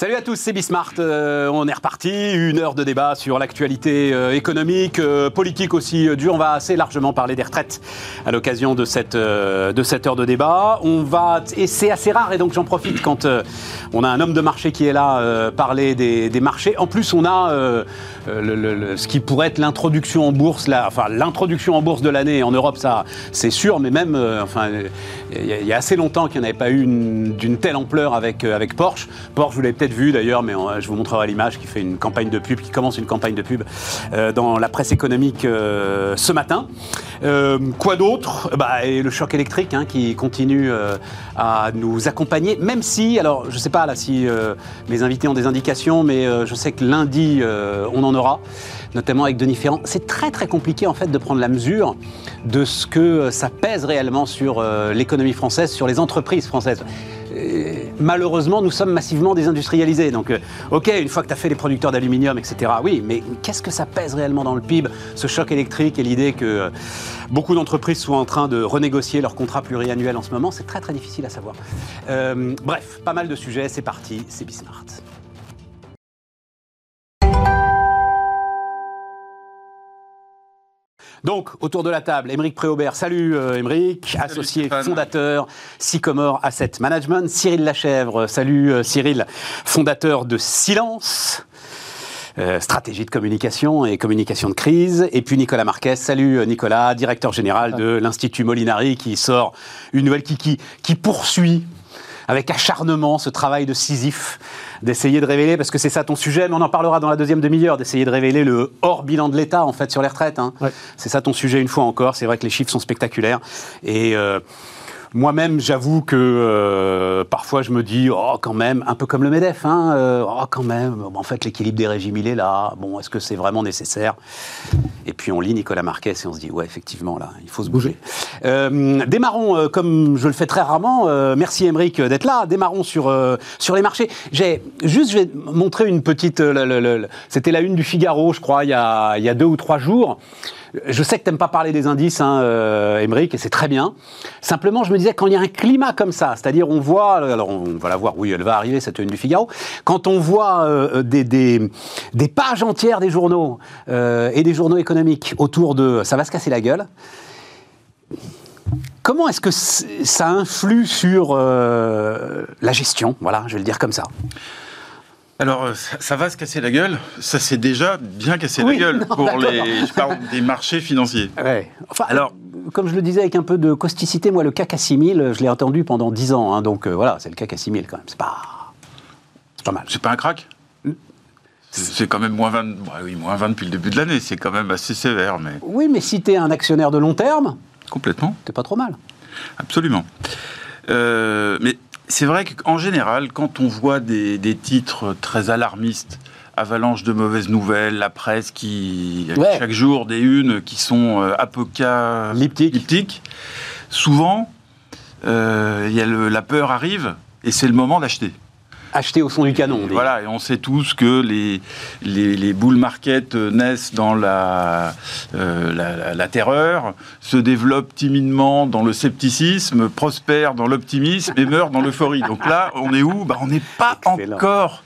Salut à tous, c'est Bismart. Euh, on est reparti. Une heure de débat sur l'actualité euh, économique, euh, politique aussi dure. On va assez largement parler des retraites à l'occasion de cette, de cette heure de débat. On va, et c'est assez rare, et donc j'en profite quand on a un homme de marché qui est là, parler des, des, marchés. En plus, on a ce qui pourrait être l'introduction en bourse, là, enfin l'introduction en bourse de l'année en Europe, ça, c'est sûr, mais même, enfin, il y, y, a assez longtemps qu'il n'y en avait pas eu d'une telle ampleur avec, avec Porsche. Porsche, vous l'avez peut-être vu d'ailleurs, mais je vous montrerai l'image qui fait une campagne de pub, qui commence une campagne de pub euh, dans la presse économique euh, ce matin. Euh, quoi d'autre? Bah, et Le choc électrique hein, qui continue à nous accompagner, même si, alors je ne sais pas là si mes invités ont des indications, mais je sais que lundi on en aura notamment avec Denis Ferrand. C'est très très compliqué en fait de prendre la mesure de ce que ça pèse réellement sur l'économie française, sur les entreprises françaises malheureusement, nous sommes massivement désindustrialisés. Donc, euh, ok, une fois que tu as fait les producteurs d'aluminium, etc., oui, mais qu'est-ce que ça pèse réellement dans le PIB, ce choc électrique et l'idée que euh, beaucoup d'entreprises soient en train de renégocier leurs contrats pluriannuels en ce moment? C'est très très difficile à savoir. Euh, bref, pas mal de sujets, c'est parti, c'est Bismart. Donc, autour de la table, Émeric Préaubert. Salut euh, Émeric, associé fondateur Sycomore Asset Management. Cyril Lachèvre. Salut euh, Cyril, fondateur de Silence. Euh, stratégie de communication et communication de crise. Et puis Nicolas Marquez. Salut Nicolas, directeur général de l'Institut Molinari qui sort une nouvelle qui, qui, qui poursuit avec acharnement ce travail de Sisyphe d'essayer de révéler, parce que c'est ça ton sujet, mais on en parlera dans la deuxième demi-heure, d'essayer de révéler le hors bilan de l'État en fait sur les retraites. Hein. C'est ça ton sujet une fois encore. C'est vrai que les chiffres sont spectaculaires et euh, moi-même, j'avoue que euh, parfois je me dis, oh, quand même, un peu comme le MEDEF, hein, euh, oh, quand même, en fait, l'équilibre des régimes, il est là. Bon, est-ce que c'est vraiment nécessaire? Et puis on lit Nicolas Marquez et on se dit, ouais, effectivement, là, il faut se bouger. Euh, démarrons, comme je le fais très rarement, merci Émeric d'être là, démarrons sur, sur les marchés. J'ai juste, je vais montrer une petite. C'était la une du Figaro, je crois, il y a, il y a deux ou trois jours. Je sais que tu n'aimes pas parler des indices, hein, euh, et c'est très bien. Simplement, je me disais, quand il y a un climat comme ça, c'est-à-dire on voit, alors on va la voir, oui, elle va arriver, cette une du Figaro, quand on voit euh, des, des, pages entières des journaux euh, et des journaux économiques autour de ça va se casser la gueule, Comment est-ce que ça influe sur la gestion? Voilà, je vais le dire comme ça. Alors, euh, ça, va se casser la gueule. Ça s'est déjà bien cassé la gueule pour les. Je parle des marchés financiers. Enfin, Alors, comme je le disais avec un peu de causticité, moi, le CAC à 6000, je l'ai entendu pendant 10 ans. Hein, donc euh, voilà, c'est le CAC à 6000 quand même. C'est pas. C'est pas mal. C'est pas un crack? C'est quand même moins 20, oui, moins 20 depuis le début de l'année, c'est quand même assez sévère. Mais... Oui, mais si tu es un actionnaire de long terme, complètement. T'es pas trop mal. Absolument. Euh, mais c'est vrai qu'en général, quand on voit des, titres très alarmistes, avalanche de mauvaises nouvelles, la presse qui chaque jour des unes qui sont euh, apocalyptiques, souvent euh, y a la peur arrive et c'est le moment d'acheter acheter au fond du canon. voilà, et on sait tous que les, les, les bull market naissent dans la, euh, la, terreur, se développent timidement dans le scepticisme, prospèrent dans l'optimisme et meurent dans l'euphorie. Donc là, on est où? Bah, On n'est pas encore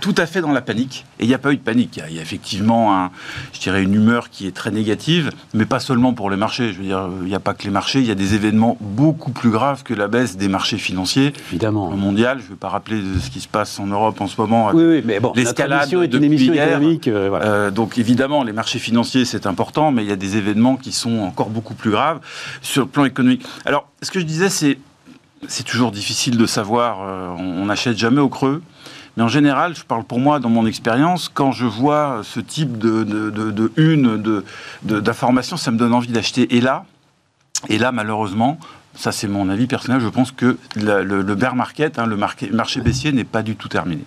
tout à fait dans la panique. Et il n'y a pas eu de panique. Il y, a, effectivement, un, je dirais, une humeur qui est très négative, mais pas seulement pour les marchés. Je veux dire, il n'y a pas que les marchés. Il y a des événements beaucoup plus graves que la baisse des marchés financiers. Évidemment. Mondial. Je ne vais pas rappeler ce qui se passe en Europe en ce moment. Oui, oui mais bon, l'escalade est une émission économique. Euh, euh, donc évidemment, les marchés financiers, c'est important, mais il y a des événements qui sont encore beaucoup plus graves sur le plan économique. Alors, ce que je disais, c'est c'est toujours difficile de savoir. Euh, on n'achète jamais au creux. Mais en général, je parle pour moi dans mon expérience, quand je vois ce type de, de, de, de une d'information, ça me donne envie d'acheter. Et là, et là, malheureusement, ça c'est mon avis personnel, je pense que le, bear market, hein, le marché baissier n'est pas du tout terminé.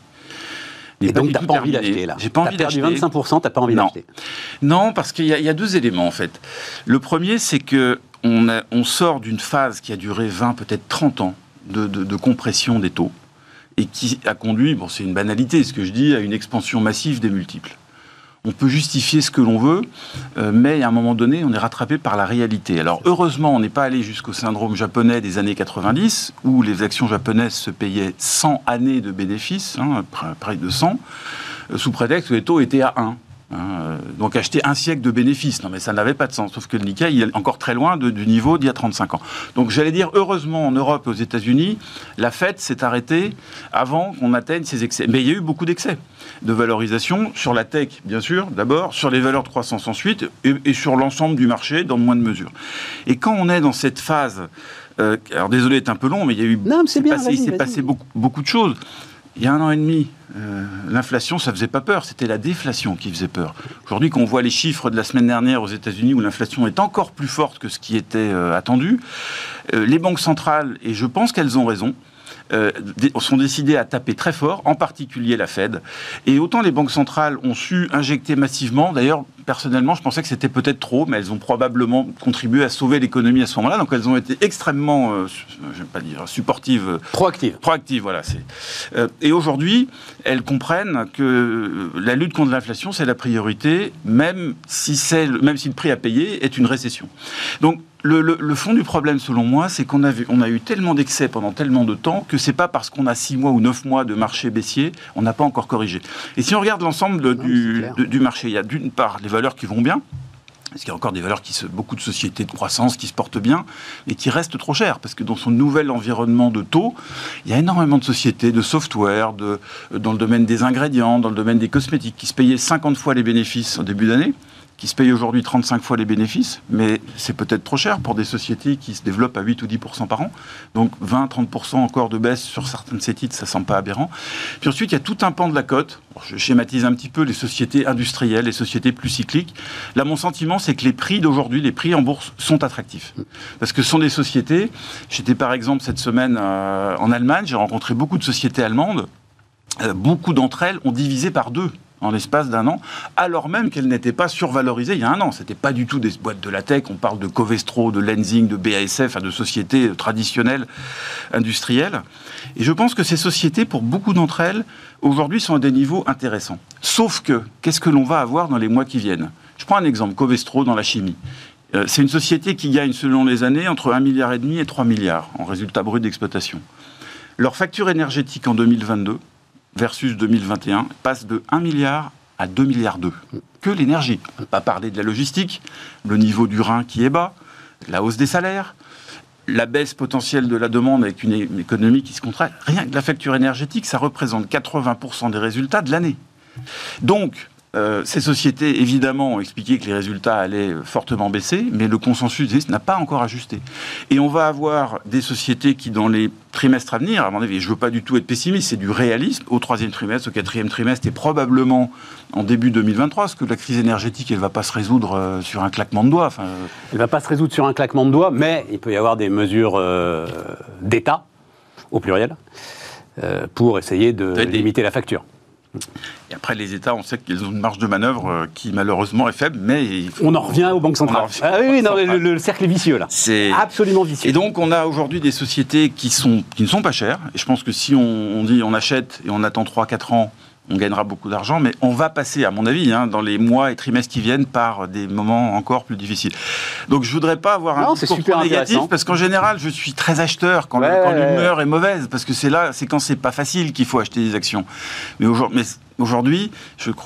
Et donc, tu n'as pas envie d'acheter là J'ai pas envie d'acheter. 25%, tu n'as pas envie d'acheter Non, parce qu'il y, y, a deux éléments en fait. Le premier, c'est que on, on sort d'une phase qui a duré 20, peut-être 30 ans de, de compression des taux et qui a conduit, bon c'est une banalité ce que je dis, à une expansion massive des multiples. On peut justifier ce que l'on veut, euh, mais à un moment donné, on est rattrapé par la réalité. Alors heureusement, on n'est pas allé jusqu'au syndrome japonais des années 90, où les actions japonaises se payaient 100 années de bénéfices, hein, près de 100, euh, sous prétexte que les taux étaient à 1. Hein, euh, donc acheter un siècle de bénéfices, non mais ça n'avait pas de sens. Sauf que le Nikkei, il est encore très loin du niveau d'il y a 35 ans. Donc j'allais dire, heureusement en Europe et aux États-Unis, la fête s'est arrêtée avant qu'on atteigne ces excès. Mais il y a eu beaucoup d'excès de valorisation sur la tech, bien sûr, d'abord, sur les valeurs de croissance ensuite, et, sur l'ensemble du marché dans moins de mesure. Et quand on est dans cette phase, euh, alors désolé, c'est un peu long, mais il y a eu, non, c'est bien, passé, il s'est passé beaucoup, beaucoup de choses il y a un an et demi, euh, l'inflation, ça faisait pas peur, c'était la déflation qui faisait peur. Aujourd'hui, quand on voit les chiffres de la semaine dernière aux États-Unis, où l'inflation est encore plus forte que ce qui était euh, attendu, euh, les banques centrales, et je pense qu'elles ont raison, euh, sont décidés à taper très fort, en particulier la Fed. Et autant les banques centrales ont su injecter massivement, d'ailleurs, personnellement, je pensais que c'était peut-être trop, mais elles ont probablement contribué à sauver l'économie à ce moment-là. Donc elles ont été extrêmement, euh, je vais pas dire supportives. Euh, proactives. Proactives, voilà. Euh, et aujourd'hui, elles comprennent que la lutte contre l'inflation, c'est la priorité, même si, même si le prix à payer est une récession. Donc le, fond du problème, selon moi, c'est qu'on a, on a eu tellement d'excès pendant tellement de temps que c'est pas parce qu'on a six mois ou neuf mois de marché baissier, on n'a pas encore corrigé. Et si on regarde l'ensemble du, du, marché, il y a d'une part les valeurs qui vont bien, parce qu'il y a encore des valeurs qui se, beaucoup de sociétés de croissance qui se portent bien, mais qui restent trop chères, parce que dans son nouvel environnement de taux, il y a énormément de sociétés de software, de, dans le domaine des ingrédients, dans le domaine des cosmétiques, qui se payaient 50 fois les bénéfices au début d'année, qui se payent aujourd'hui 35 fois les bénéfices, mais c'est peut-être trop cher pour des sociétés qui se développent à 8 ou 10% par an. Donc 20-30 encore de baisse sur certains de ces titres, ça ne semble pas aberrant. Puis ensuite, il y a tout un pan de la cote. je schématise un petit peu les sociétés industrielles, les sociétés plus cycliques. Là, mon sentiment, c'est que les prix d'aujourd'hui, les prix en bourse sont attractifs. Parce que ce sont des sociétés. J'étais par exemple cette semaine euh, en Allemagne, j'ai rencontré beaucoup de sociétés allemandes. Euh, beaucoup d'entre elles ont divisé par deux en l'espace d'un an, alors même qu'elles n'étaient pas survalorisées il y a un an. C'était pas du tout des boîtes de la tech. On parle de Covestro, de Lenzing, de BASF, de sociétés traditionnelles industrielles. Et je pense que ces sociétés, pour beaucoup d'entre elles, aujourd'hui sont à des niveaux intéressants. Sauf que, qu'est-ce que l'on va avoir dans les mois qui viennent? Je prends un exemple, Covestro dans la chimie. Euh, c'est une société qui gagne, selon les années, entre 1,5 milliard et 3 milliards en résultat brut d'exploitation. Leur facture énergétique en 2022, versus 2021 passe de 1 milliard à 2 milliards 2. Que l'énergie. On pas parler de la logistique, le niveau du Rhin qui est bas, la hausse des salaires, la baisse potentielle de la demande avec une économie qui se contracte. Rien que la facture énergétique, ça représente 80% des résultats de l'année. Donc, euh, ces sociétés, évidemment, ont expliqué que les résultats allaient fortement baisser, mais le consensus n'a pas encore ajusté. Et on va avoir des sociétés qui, dans les trimestres à venir, à mon avis, je ne veux pas du tout être pessimiste, c'est du réalisme, au troisième trimestre, au quatrième trimestre, et probablement en début 2023, parce que la crise énergétique, elle ne va pas se résoudre euh, sur un claquement de doigts. Enfin, Elle ne va pas se résoudre sur un claquement de doigts, mais il peut y avoir des mesures euh, d'État, au pluriel, pour essayer de limiter la facture. Et après, les États, on sait qu'ils ont une marge de manœuvre euh, qui malheureusement est faible, mais... On en revient aux banques centrales. Ah oui, non, le, cercle est vicieux là. C'est absolument vicieux. Et donc, on a aujourd'hui des sociétés qui, sont, qui ne sont pas chères. Et je pense que si on, on dit on achète et on attend 3-4 ans on gagnera beaucoup d'argent, mais on va passer, à mon avis, hein, dans les mois et trimestres qui viennent, par des moments encore plus difficiles. Donc je voudrais pas avoir un discours super négatif, parce qu'en général, je suis très acheteur quand, l'humeur est mauvaise, parce que c'est là, c'est quand c'est pas facile qu'il faut acheter des actions. Mais aujourd'hui, Aujourd'hui,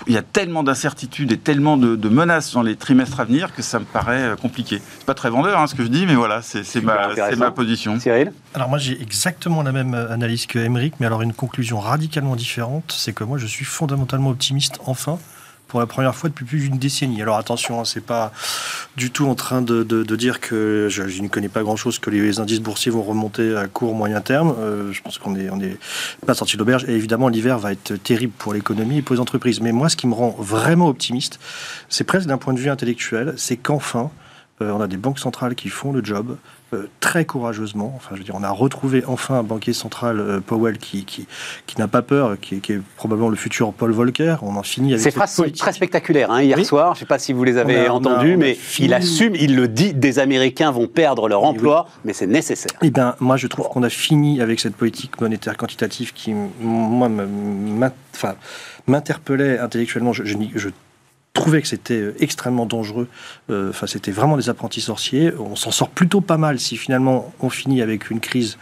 il y a tellement d'incertitudes et tellement de, menaces dans les trimestres à venir que ça me paraît euh, compliqué. C'est pas très vendeur hein, ce que je dis, mais voilà, c'est ma, ma, position. Cyril? Alors moi, j'ai exactement la même euh, analyse que Emeric, mais alors une conclusion radicalement différente, c'est que moi, je suis fondamentalement optimiste, enfin, pour la première fois depuis plus d'une décennie. Alors attention, hein, c'est pas du tout en train de, dire que je, ne connais pas grand-chose que les indices boursiers vont remonter à court moyen terme. Euh, je pense qu'on est on est pas sorti de l'auberge. Et évidemment, l'hiver va être terrible pour l'économie et pour les entreprises. Mais moi, ce qui me rend vraiment optimiste, c'est presque d'un point de vue intellectuel, c'est qu'enfin Euh, on a des banques centrales qui font le job euh, très courageusement. Enfin, je veux dire, on a retrouvé enfin un banquier central, euh, Powell, qui, qui, qui n'a pas peur, qui, qui est probablement le futur Paul Volcker. On en finit avec Ces phrases sont très spectaculaires hein, hier Oui. soir. Je ne sais pas si vous les avez entendues, mais fini. il assume, il le dit, des Américains vont perdre leur Oui, emploi, mais c'est nécessaire. Eh bien, moi, je trouve qu'on a fini avec cette politique monétaire quantitative qui, moi, m'interpellait intellectuellement. Je, je, n'y- je trouvais que c'était euh, extrêmement dangereux. Euh, Enfin, c'était vraiment des apprentis sorciers. On s'en sort plutôt pas mal si finalement on finit avec une crise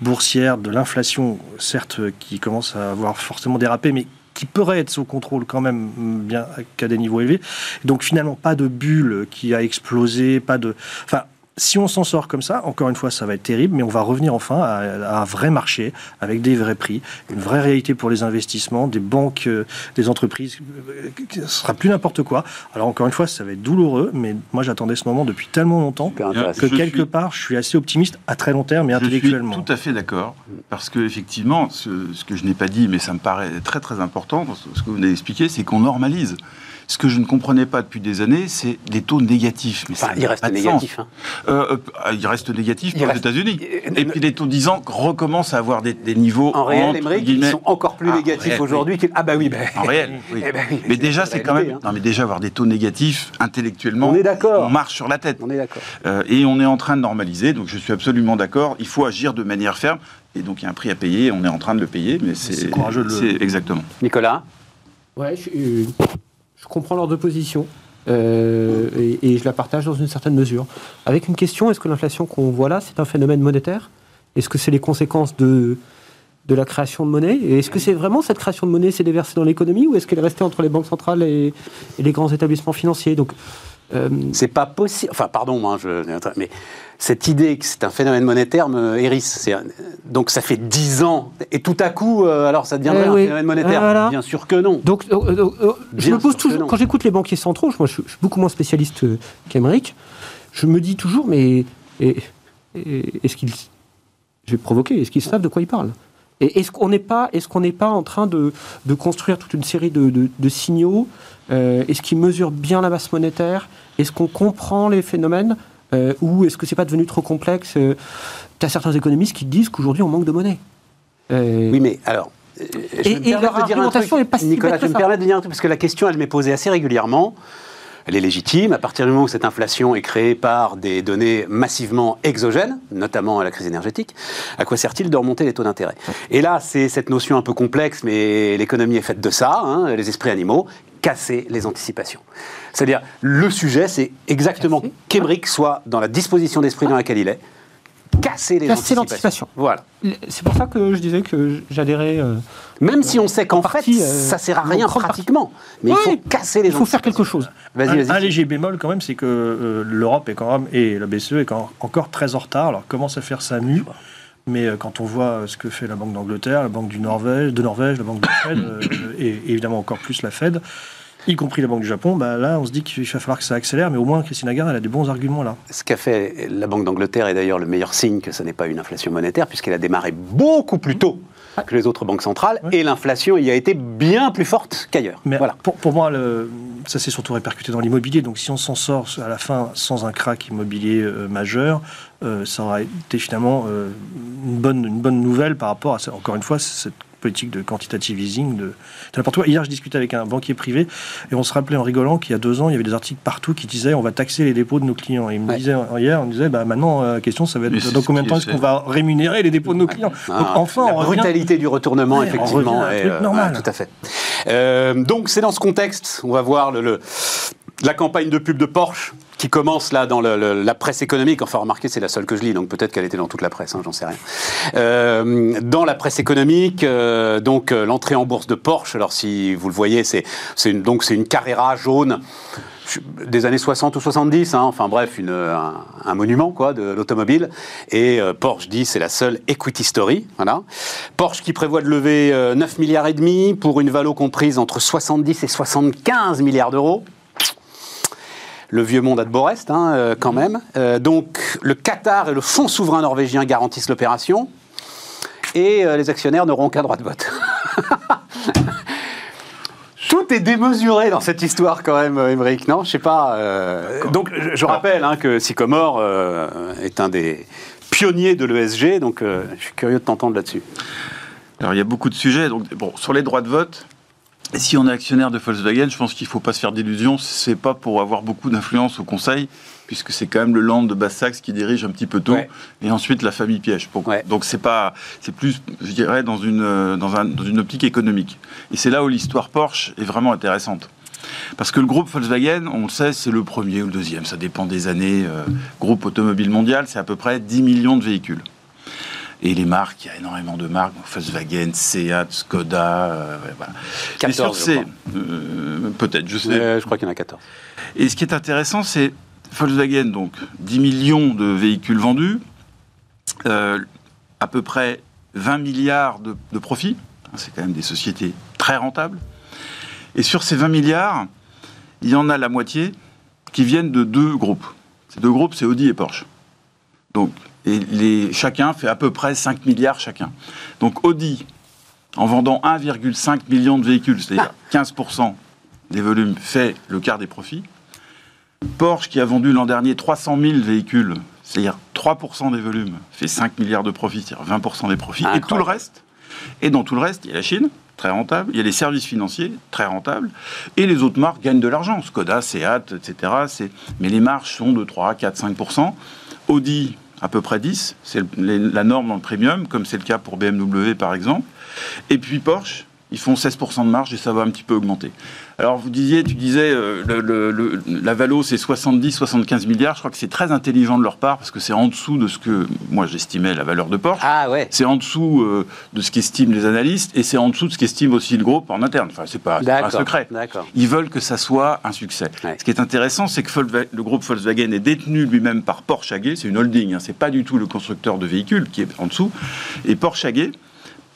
boursière, de l'inflation, certes, euh, qui commence à avoir forcément dérapé, mais qui pourrait être sous contrôle quand même mm, bien qu'à des niveaux élevés. Donc finalement, pas de bulle qui a explosé, pas de... Enfin, si on s'en sort comme ça, encore une fois, ça va être terrible, mais on va revenir enfin à, à un vrai marché avec des vrais prix, une vraie réalité pour les investissements, des banques, euh, des entreprises. euh, Ce sera plus n'importe quoi. Alors encore une fois, ça va être douloureux, mais moi j'attendais ce moment depuis tellement longtemps que Je quelque suis- part, je suis assez optimiste à très long terme et Je suis intellectuellement. tout à fait d'accord, parce que effectivement, ce, ce que je n'ai pas dit, mais ça me paraît très très important, ce ce que vous avez expliqué, c'est qu'on normalise. Ce que je ne comprenais pas depuis des années, c'est les taux négatifs. Mais Enfin, ça il n'a reste pas de négatif. sens. hein. Euh, euh, ah, il reste négatif Il pour les reste- États-Unis. Euh, Et puis les taux 10 ans recommencent à avoir des, des niveaux En réel, entre Émeric, ils guillemets- sont encore plus Ah, négatifs aujourd'hui. qu'ils- Ah bah oui, bah, En réel, oui. Eh ben oui, mais déjà, c'est quand même. hein. Non, mais déjà avoir des taux négatifs intellectuellement. On est d'accord. On marche sur la tête. on est d'accord. Euh, et on est en train de normaliser, donc je suis absolument d'accord. Il faut agir de manière ferme. Et donc il y a un prix à payer, on est en train de le payer, mais c'est C'est courageux de le- exactement. Nicolas? Ouais, je, je comprends leur de position euh, et, et je la partage dans une certaine mesure. Avec une question est-ce que l'inflation qu'on voit là, c'est un phénomène monétaire? Est-ce que c'est les conséquences de, de la création de monnaie? Et est-ce que c'est vraiment cette création de monnaie s'est déversée dans l'économie ou est-ce qu'elle est restée entre les banques centrales et, et les grands établissements financiers? Donc, euh, C'est pas possible. Enfin, pardon, moi, je, mais cette idée que c'est un phénomène monétaire me hérisse. Donc, ça fait 10 ans. Et tout à coup, euh, alors, ça deviendrait Eh un oui. phénomène monétaire. Ah, voilà. Bien sûr que non. Donc, euh, euh, euh, je me pose toujours, quand j'écoute les banquiers centraux, moi je, suis- je suis beaucoup moins spécialiste euh, qu'Emeric, je me dis toujours, mais est-ce qu'ils, je vais provoquer, est-ce qu'ils savent de quoi ils parlent? Et est-ce qu'on n'est pas, est-ce qu'on n'est pas en train de, de construire toute une série de, de- de signaux Euh, Est-ce qu'ils mesurent bien la masse monétaire? Est-ce qu'on comprend les phénomènes Euh, Ou est-ce que c'est pas devenu trop complexe Tu as certains économistes qui disent qu'aujourd'hui on manque de monnaie. Euh, Oui, mais alors. euh, je Et- me et permets leur de dire un argumentation truc. est pas si Nicolas, je me permets de dire un truc parce que la question, elle m'est posée assez régulièrement. Elle est légitime. À partir du moment où cette inflation est créée par des données massivement exogènes, notamment à la crise énergétique, à quoi sert-il de remonter les taux d'intérêt? Et là, c'est cette notion un peu complexe, mais l'économie est faite de ça, hein, les esprits animaux, casser les anticipations. C'est-à-dire, le sujet, c'est exactement qu'Emeric soit dans la disposition d'esprit dans laquelle il est, casser les Casser anticipations. l'anticipation. Voilà. C'est pour ça que je disais que j'adhérais. euh, Même si on sait qu'en En partie, fait, euh, ça sert à en rien pratiquement. Mais il faut casser les il faut faire quelque chose. Vas-y, un, léger bémol quand même, c'est que euh, l'Europe est quand même, et la BCE est quand- encore très en retard. Alors commence à faire sa mue. Mais quand on voit ce que fait la Banque d'Angleterre, la Banque du Norvège, de Norvège, la Banque de Fed, euh, et, et évidemment encore plus la Fed, y compris la Banque du Japon, bah là on se dit qu'il va falloir que ça accélère, mais au moins Christine Lagarde elle a des bons arguments là. Ce qu'a fait la Banque d'Angleterre est d'ailleurs le meilleur signe que ce n'est pas une inflation monétaire, puisqu'elle a démarré beaucoup plus tôt que les autres banques centrales, et l'inflation y a été bien plus forte qu'ailleurs. Mais Voilà. pour, pour moi, le- ça s'est surtout répercuté dans l'immobilier. Donc si on s'en sort à la fin sans un crack immobilier euh, majeur, euh, ça aurait été finalement euh, une, bonne, une bonne nouvelle par rapport à, ça. encore une fois, cette politique de quantitative easing, de, de n'importe quoi. Hier, je discutais avec un banquier privé et on se rappelait en rigolant qu'il y a deux ans, il y avait des articles partout qui disaient on va taxer les dépôts de nos clients. Et il me Ouais. disait hier, on disait bah, maintenant, euh, la question, ça va être dans combien de temps est est-ce qu'on va rémunérer les dépôts de nos clients? Ah, Donc enfin, la on revient. brutalité du retournement, Ouais, on effectivement. revient à un est, truc euh, normal. ouais, tout à fait. Euh, donc, c'est dans ce contexte, on va voir le, le- la campagne de pub de Porsche qui commence là dans la presse économique. Enfin, remarquez, c'est la seule que je lis, donc peut-être qu'elle était dans toute la presse, hein, j'en sais rien. Euh, dans la presse économique, euh, donc euh, l'entrée en bourse de Porsche. Alors, si vous le voyez, c'est une, donc c'est une Carrera jaune des années 60 ou 70, hein, enfin bref, une, un, un monument quoi de l'automobile. Et euh, Porsche dit c'est la seule equity story. Voilà. Porsche qui prévoit de lever euh, 9 milliards et demi pour une valo comprise entre 70 et 75 milliards d'euros. Le vieux monde a de restes, hein, euh, quand même. Euh, donc, le Qatar et le fonds souverain norvégien garantissent l'opération. Et euh, les actionnaires n'auront aucun droit de vote. tout est démesuré dans cette histoire quand même, Émeric, non? Je sais pas. euh, donc je, je rappelle hein, que Sycomore euh, est un des pionniers de l'ESG, donc euh, je suis curieux de t'entendre là-dessus. Alors il y a beaucoup de sujets. Donc bon, sur les droits de vote, si on est actionnaire de Volkswagen, je pense qu'il ne faut pas se faire d'illusions. C'est pas pour avoir beaucoup d'influence au conseil, puisque c'est quand même le land de Bass-Saxe qui dirige un petit peu tout, Ouais. et ensuite la famille piège. Ouais. Donc c'est pas, c'est plus, je dirais, dans une dans, un- dans une optique économique. Et c'est là où l'histoire Porsche est vraiment intéressante. Parce que le groupe Volkswagen, on le sait, c'est le premier ou le deuxième, ça dépend des années. euh, groupe automobile mondial, c'est à peu près 10 millions de véhicules. Et les marques, il y a énormément de marques, Volkswagen, Seat, Skoda, euh, voilà. Et 14, sur je ces- crois. euh, peut-être, je sais. Euh, je crois qu'il y en a 14. Et ce qui est intéressant, c'est Volkswagen, donc 10 millions de véhicules vendus, euh, à peu près 20 milliards de, de profits. C'est quand même des sociétés très rentables. Et sur ces 20 milliards, il y en a la moitié qui viennent de deux groupes. Ces deux groupes, c'est Audi et Porsche. Donc, et les, chacun fait à peu près 5 milliards chacun. Donc Audi, en vendant 1,5 million de véhicules, c'est-à-dire 15% des volumes, fait le quart des profits. Porsche, qui a vendu l'an dernier 300 000 véhicules, c'est-à-dire 3% des volumes, fait 5 milliards de profits, c'est-à-dire 20% des profits. Et tout le reste, et dans tout le reste, il y a la Chine, très rentable, il y a les services financiers, très rentables, et les autres marques gagnent de l'argent, Skoda, Seat, etc. Mais les marges sont de 3, 4, 5%. Audi, à peu près 10, c'est la norme le premium, comme c'est le cas pour BMW par exemple. Et puis Porsche, ils font 16% de marge et ça va un petit peu augmenter. Alors vous disiez, tu disais, euh, le, le- le- la valo c'est 70-75 milliards. Je crois que c'est très intelligent de leur part parce que c'est en dessous de ce que moi j'estimais la valeur de Porsche. Ah ouais. C'est en dessous euh, de ce qu'estiment les analystes et c'est en dessous de ce qu'estime aussi le groupe en interne. Enfin, c'est pas, un secret. D'accord. Ils veulent que ça soit un succès. Ouais. Ce qui est intéressant, c'est que le groupe Volkswagen est détenu lui-même par Porsche AG. C'est une holding, hein. c'est pas du tout le constructeur de véhicules qui est en dessous. Et Porsche AG,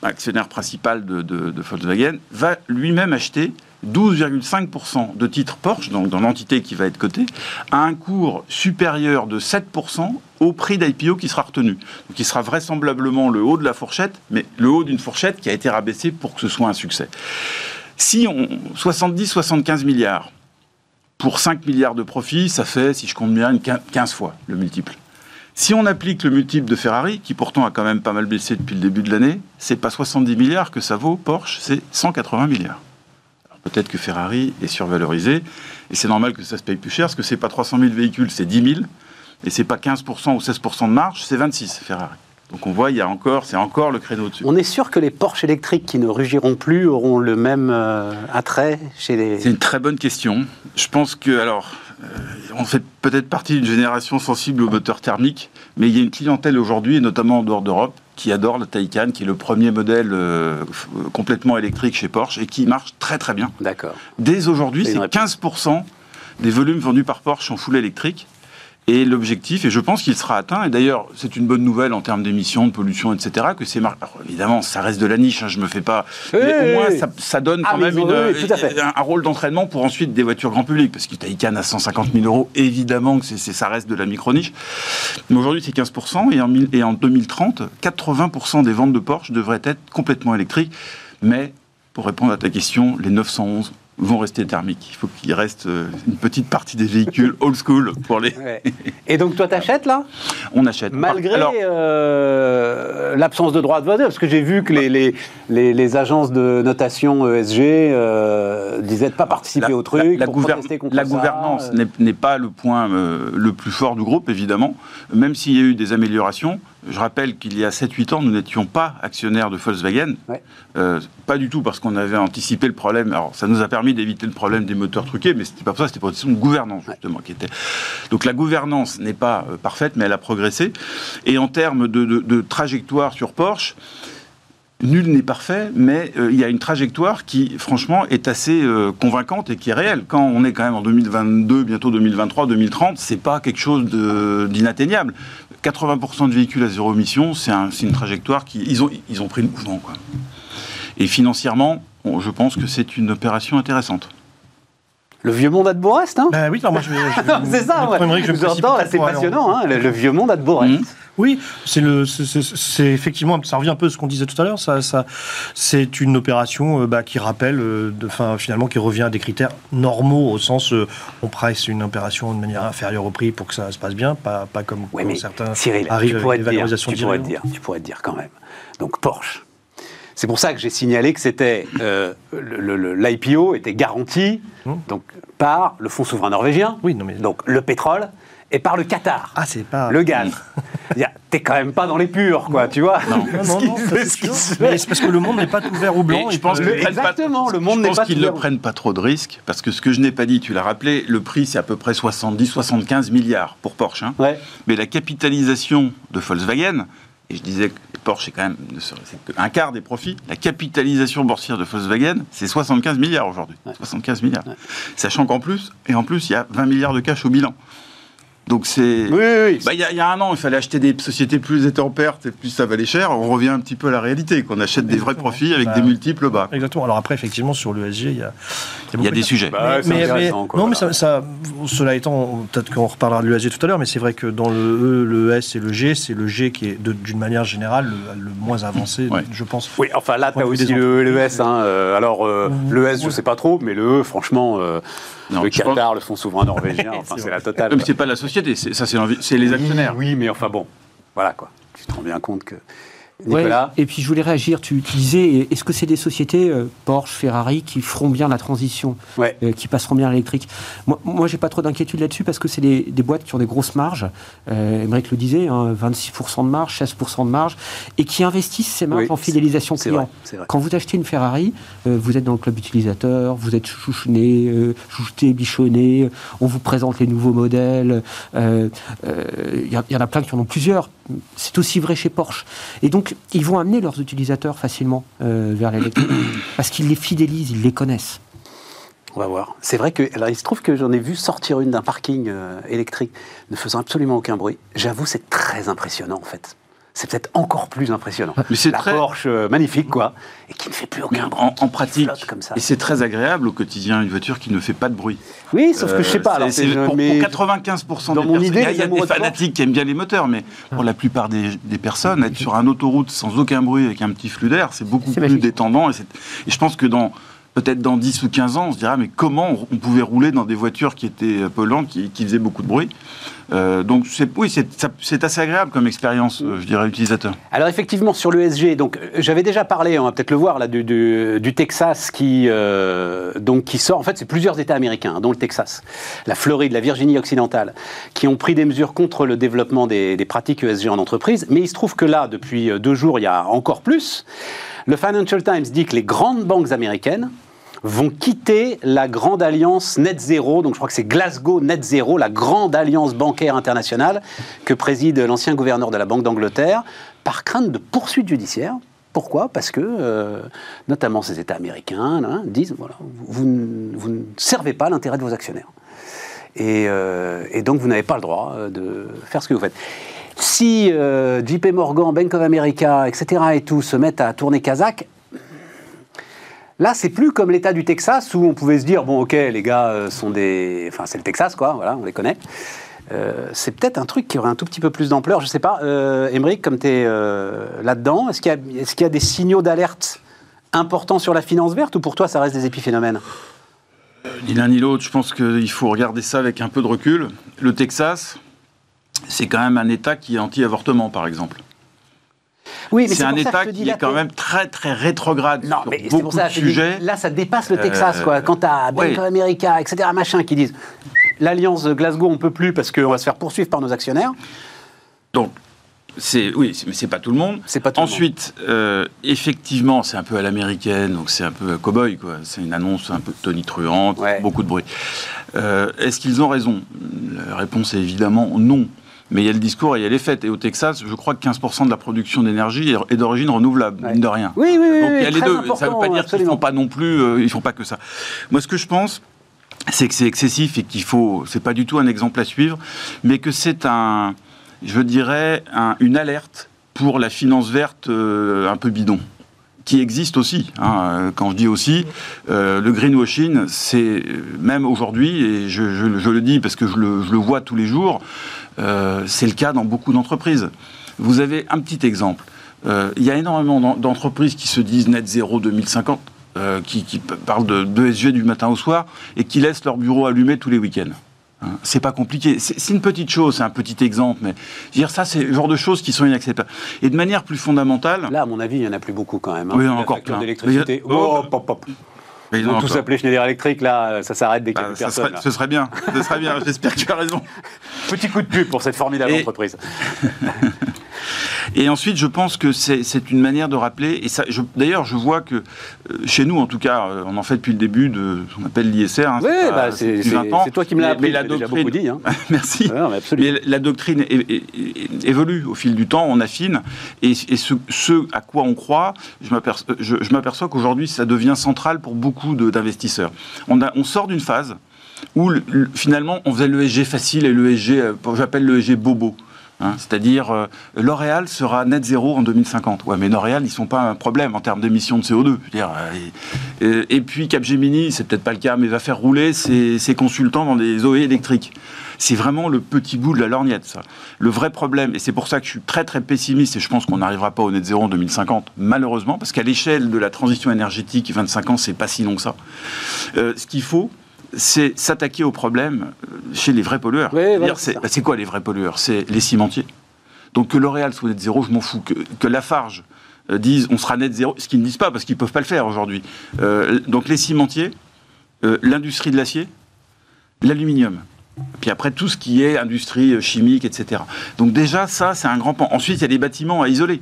actionnaire principal de, Volkswagen, va lui-même acheter 12,5% de titres Porsche, donc dans l'entité qui va être cotée, à un cours supérieur de 7% au prix d'IPO qui sera retenu. Donc il sera vraisemblablement le haut de la fourchette, mais le haut d'une fourchette qui a été rabaissée pour que ce soit un succès. Si on 70-75 milliards pour 5 milliards de profits, ça fait, si je compte bien, une quin- 15 fois le multiple. Si on applique le multiple de Ferrari, qui pourtant a quand même pas mal baissé depuis le début de l'année, c'est pas 70 milliards que ça vaut, Porsche, c'est 180 milliards. Alors Peut-être que Ferrari est survalorisé, et c'est normal que ça se paye plus cher, parce que c'est pas 300 000 véhicules, c'est 10 000, et c'est pas 15% ou 16% de marge, c'est 26 Ferrari. Donc on voit, il y a encore, c'est encore le créneau dessus. On est sûr que les Porsche électriques qui ne rugiront plus auront le même euh, attrait chez les. C'est une très bonne question. Je pense que, alors, on fait peut-être partie d'une génération sensible aux moteurs thermiques, mais il y a une clientèle aujourd'hui, et notamment en dehors d'Europe, qui adore le Taycan, qui est le premier modèle euh, euh, complètement électrique chez Porsche et qui marche très très bien. D'accord. Dès aujourd'hui, c'est 15% des volumes vendus par Porsche en full électrique. Et l'objectif, et je pense qu'il sera atteint, et d'ailleurs c'est une bonne nouvelle en termes d'émissions, de pollution, etc., que ces marques, évidemment ça reste de la niche, hein, je me fais pas, mais Oui, au moins oui. ça, ça donne quand même une- un, un rôle d'entraînement pour ensuite des voitures grand public, parce que Taycan à 150 000 euros, évidemment que c'est, ça reste de la micro-niche. Mais aujourd'hui c'est 15%, et en, et en 2030, 80% des ventes de Porsche devraient être complètement électriques, mais pour répondre à ta question, les 911 vont rester thermiques. Il faut qu'il reste euh, une petite partie des véhicules old school pour les. Ouais. Et donc toi t'achètes là? On achète. Malgré euh, l'absence de droit de vote, parce que j'ai vu que les, les, les, les agences de notation ESG euh, disaient de pas participer au truc, la, pour contre la ça, gouvernance n'est- n'est pas le point euh, le plus fort du groupe, évidemment, même s'il y a eu des améliorations. Je rappelle qu'il y a 7-8 ans, nous n'étions pas actionnaires de Volkswagen. Ouais. Euh, pas du tout parce qu'on avait anticipé le problème. Alors, ça nous a permis d'éviter le problème des moteurs truqués, mais c'était pas pour ça, c'était pour une question de gouvernance, justement, qui était. Donc, la gouvernance n'est pas euh, parfaite, mais elle a progressé. Et en termes de, de- de trajectoire sur Porsche, Nul n'est parfait, mais euh, il y a une trajectoire qui, franchement, est assez euh, convaincante et qui est réelle. Quand on est quand même en 2022, bientôt 2023, 2030, c'est pas quelque chose d'inatteignable. 80% de véhicules à zéro émission, c'est un- c'est une trajectoire qui ils ont ils ont pris le mouvement quoi. Et financièrement, je pense que c'est une opération intéressante. Le vieux monde à de hein? Bah oui, alors moi je vais. je Non, C'est ça, ouais. Émeric, je précipiter c'est passionnant, hein, le, le vieux monde à de. Mmh. Oui, c'est le, effectivement, ça revient un peu à ce qu'on disait tout à l'heure. Ça, ça, c'est une opération euh, bah, qui rappelle, euh, de, fin, finalement, qui revient à des critères normaux au sens, euh, on price une opération de manière inférieure au prix pour que ça se passe bien, pas, pas comme mais certains Cyril, arrivent tu avec des te dire, valorisations tu pourrais te dire, tu pourrais te dire quand même. Donc Porsche. C'est pour ça que j'ai signalé que c'était euh, l'IPO était garanti Hum. donc par le fonds souverain norvégien, Oui, non mais donc le pétrole, et par le Qatar. ah, c'est pas Le gaz. Il y a- T'es quand même pas dans les purs, quoi, tu vois Non, c'est Mais parce que le monde n'est pas tout vert ou blanc. Et je pense que- que- Le- exactement, le monde Je n'est pense pas qu'ils ne prennent pas trop de risques, parce que ce que je n'ai pas dit, tu l'as rappelé, le prix c'est à peu près 70-75 milliards pour Porsche. hein. Ouais. Mais la capitalisation de Volkswagen, et je disais que Porsche c'est quand même c'est un quart des profits, la capitalisation boursière de Volkswagen c'est 75 milliards aujourd'hui. 75 milliards. Ouais. Sachant qu'en plus, et en plus il y a 20 milliards de cash au bilan. Donc c'est... Oui, oui, oui. Bah, Il y, a- il y a un an, il fallait acheter des sociétés plus étaient en perte et plus ça valait cher. On revient un petit peu à la réalité, qu'on achète des vrais profits avec Bah, des multiples bas. Exactement. Alors après, effectivement, sur le SG, il y a, Il y a des de- sujets. Bah, mais, intéressant, mais- quoi, non, mais voilà. ça, ça- cela étant, peut-être qu'on reparlera de l'USG tout à l'heure, mais c'est vrai que dans le E, le S et le G, c'est le G qui est d'une manière générale le, le moins avancé, Ouais. je pense. Oui, enfin là, tu as aussi le, le entreprises. S. Hein, euh, alors, euh, le S, je sais pas trop, mais le E, franchement, euh, Non, le je pense- Qatar, le fonds souverain norvégien, enfin, c'est la totale. Mais c'est pas la société, ça c'est les actionnaires. Oui, mais enfin bon, voilà quoi. Tu te rends bien compte que. Ouais, et puis je voulais réagir. Tu, tu disais, est-ce que c'est des sociétés euh, Porsche, Ferrari qui feront bien la transition, Ouais. euh, qui passeront bien à l'électrique? Moi, moi j'ai pas trop d'inquiétude là-dessus parce que c'est des, des boîtes qui ont des grosses marges. Euh, le disait, hein, 26% de marge, 16% de marge, et qui investissent ces marges Oui, en fidélisation vrai, client. vrai. Quand vous achetez une Ferrari, euh, vous êtes dans le club utilisateur, vous êtes chouchouné, euh, chouchouté, bichonné, on vous présente les nouveaux modèles. Il y, y en a plein qui en ont plusieurs. C'est aussi vrai chez Porsche. Et donc, ils vont amener leurs utilisateurs facilement euh, vers l'électrique parce qu'ils les fidélisent, ils les connaissent. On va voir. C'est vrai que, alors il se trouve que j'en ai vu sortir une d'un parking euh, électrique ne faisant absolument aucun bruit. J'avoue, c'est très impressionnant en fait. C'est peut-être encore plus impressionnant. Mais c'est La très- Porsche euh, magnifique quoi, et qui ne fait plus aucun bruit. En, pratique, flotte comme ça. et c'est très agréable au quotidien, une voiture qui ne fait pas de bruit. Oui, sauf que je sais pas. Euh, alors, c'est- c'est- c'est pour, mais- pour 95% dans des mon personnes, idée, il y a, des fanatiques qui aiment bien les moteurs, mais pour la plupart des, des personnes, être sur un autoroute sans aucun bruit avec un petit flux d'air, c'est beaucoup plus magique. détendant. Et je pense que dans peut-être dans 10 ou 15 ans, on se dira mais comment on pouvait rouler dans des voitures qui étaient polluantes, qui, qui faisaient beaucoup de bruit? Euh, donc oui, c'est, assez agréable comme expérience, euh, je dirais, utilisateur. Alors effectivement sur l'ESG, euh, j'avais déjà parlé, on va peut-être le voir là, du, Texas qui donc qui sort. En fait, c'est plusieurs États américains, dont le Texas, la Floride, la Virginie occidentale, qui ont pris des mesures contre le développement des, pratiques ESG en entreprise. Mais il se trouve que là, depuis deux jours, il y a encore plus. Le Financial Times dit que les grandes banques américaines vont quitter la grande alliance Net Zero, donc je crois que c'est Glasgow Net Zero, la grande alliance bancaire internationale que préside l'ancien gouverneur de la Banque d'Angleterre, par crainte de poursuites judiciaires. Pourquoi? Parce que, euh, notamment ces États américains, là, disent, voilà, vous, vous ne servez pas l'intérêt de vos actionnaires. Et, euh, donc, vous n'avez pas le droit euh, de faire ce que vous faites. Si JP Morgan, Bank of America, etc. et tout se mettent à tourner Kazakh, Là, c'est plus comme l'État du Texas où on pouvait se dire bon, ok, les gars euh, sont des, enfin, c'est le Texas, quoi. Voilà, on les connaît. Euh, c'est peut-être un truc qui aurait un tout petit peu plus d'ampleur. Je sais pas, euh, Émeric, comme tu es là-dedans, est-ce qu'il y, a- est-ce qu'il y a des signaux d'alerte importants sur la finance verte ou pour toi, ça reste des épiphénomènes? Ni l'un ni l'autre, je pense qu'il faut regarder ça avec un peu de recul. Le Texas, c'est quand même un État qui est anti-avortement, par exemple. Oui, C'est un État qui est quand même très très rétrograde Non, sur mais c'est beaucoup pour ça de dis, sujets. là, ça dépasse le Texas, Euh, quoi. Quand t'as Bank of America, etc., machin, qui disent l'alliance Glasgow, on peut plus parce qu'on va se faire poursuivre par nos actionnaires. Donc, c'est oui, mais c'est pas tout le monde. C'est pas tout le monde. Ensuite, euh, effectivement, c'est un peu à l'américaine, donc c'est un peu cow-boy, quoi. C'est une annonce un peu tonitruante, Ouais. beaucoup de bruit. Euh, Est-ce qu'ils ont raison? La réponse est évidemment non. Mais il y a le discours et il y a les faits. Et au Texas, je crois que 15% de la production d'énergie est- d'origine renouvelable, Ouais. mine de rien. Oui, oui, oui. Donc il y a les deux. Ça ne veut pas dire qu'ils absolument. font pas non plus, euh, ils font pas que ça. Moi, ce que je pense, c'est que c'est excessif et qu'il faut, c'est pas du tout un exemple à suivre, mais que c'est un, je dirais, un- une alerte pour la finance verte euh, un peu bidon qui existe aussi. hein. Quand je dis aussi, euh, le greenwashing, c'est même aujourd'hui, et je, je- je le dis parce que je le, je le vois tous les jours, euh, c'est le cas dans beaucoup d'entreprises. Vous avez un petit exemple. Euh, il y a énormément d'en- d'entreprises qui se disent net zéro 2050, euh, qui, parlent de, de SG du matin au soir et qui laissent leur bureau allumé tous les week-ends. Hein, c'est pas compliqué. C'est une petite chose, c'est un petit exemple, mais je veux dire, ça, c'est le genre de choses qui sont inacceptables. Et de manière plus fondamentale, Là, à mon avis, il n'y en a plus beaucoup quand même. hein. Oui, il y en a encore plein. d'électricité. Y Oh, Ils a tous encore. s'appeler Schneider Electric, là, ça s'arrête dès qu'il Ah, ça personne. serait, ce serait bien, ce serait bien. J'espère que tu as raison. Petit coup de pub pour cette formidable Et- entreprise. Et ensuite, je pense que c'est une manière de rappeler. Et ça, d'ailleurs, je vois que euh, chez nous, en tout cas, euh, on en fait depuis le début de ce qu'on appelle l'ISR. hein, Oui, bah, c'est depuis c'est- 20 ans. c'est toi qui me l'as appris, mais la j'ai déjà doctrine- beaucoup dit. Hein. Merci. Non, mais la doctrine é- é- é- évolue au fil du temps, on affine, et, et ce, ce à quoi on croit, je m'aperçois qu'aujourd'hui, ça devient central pour beaucoup d'investisseurs. On, sort d'une phase où le- le- finalement, on faisait l'ESG facile et l'ESG, euh, j'appelle l'ESG bobo. Hein. C'est-à-dire, euh, L'Oréal sera net zéro en 2050. Ouais, mais L'Oréal, ils sont pas un problème en termes d'émissions de CO2. Je veux dire, euh, et, puis Capgemini, c'est peut-être pas le cas, mais va faire rouler ses, ses consultants dans des OE électriques. C'est vraiment le petit bout de la lorgnette, ça. Le vrai problème, et c'est pour ça que je suis très très pessimiste, et je pense qu'on n'arrivera pas au net zéro en 2050, malheureusement, parce qu'à l'échelle de la transition énergétique, 25 ans, c'est pas si long que ça. Euh, ce qu'il faut, c'est s'attaquer au problème euh, chez les vrais pollueurs. Oui, C'est-à-dire, voilà, c'est quoi les vrais pollueurs? C'est les cimentiers. Donc que L'Oréal soit net zéro, je m'en fous. Que, que Lafarge euh, dise on sera net zéro, ce qu'ils ne disent pas parce qu'ils ne peuvent pas le faire aujourd'hui. Euh, donc les cimentiers, euh, l'industrie de l'acier, l'aluminium. Puis après, tout ce qui est industrie chimique, etc. Donc déjà, ça, c'est un grand pan. Ensuite, il y a les bâtiments à isoler.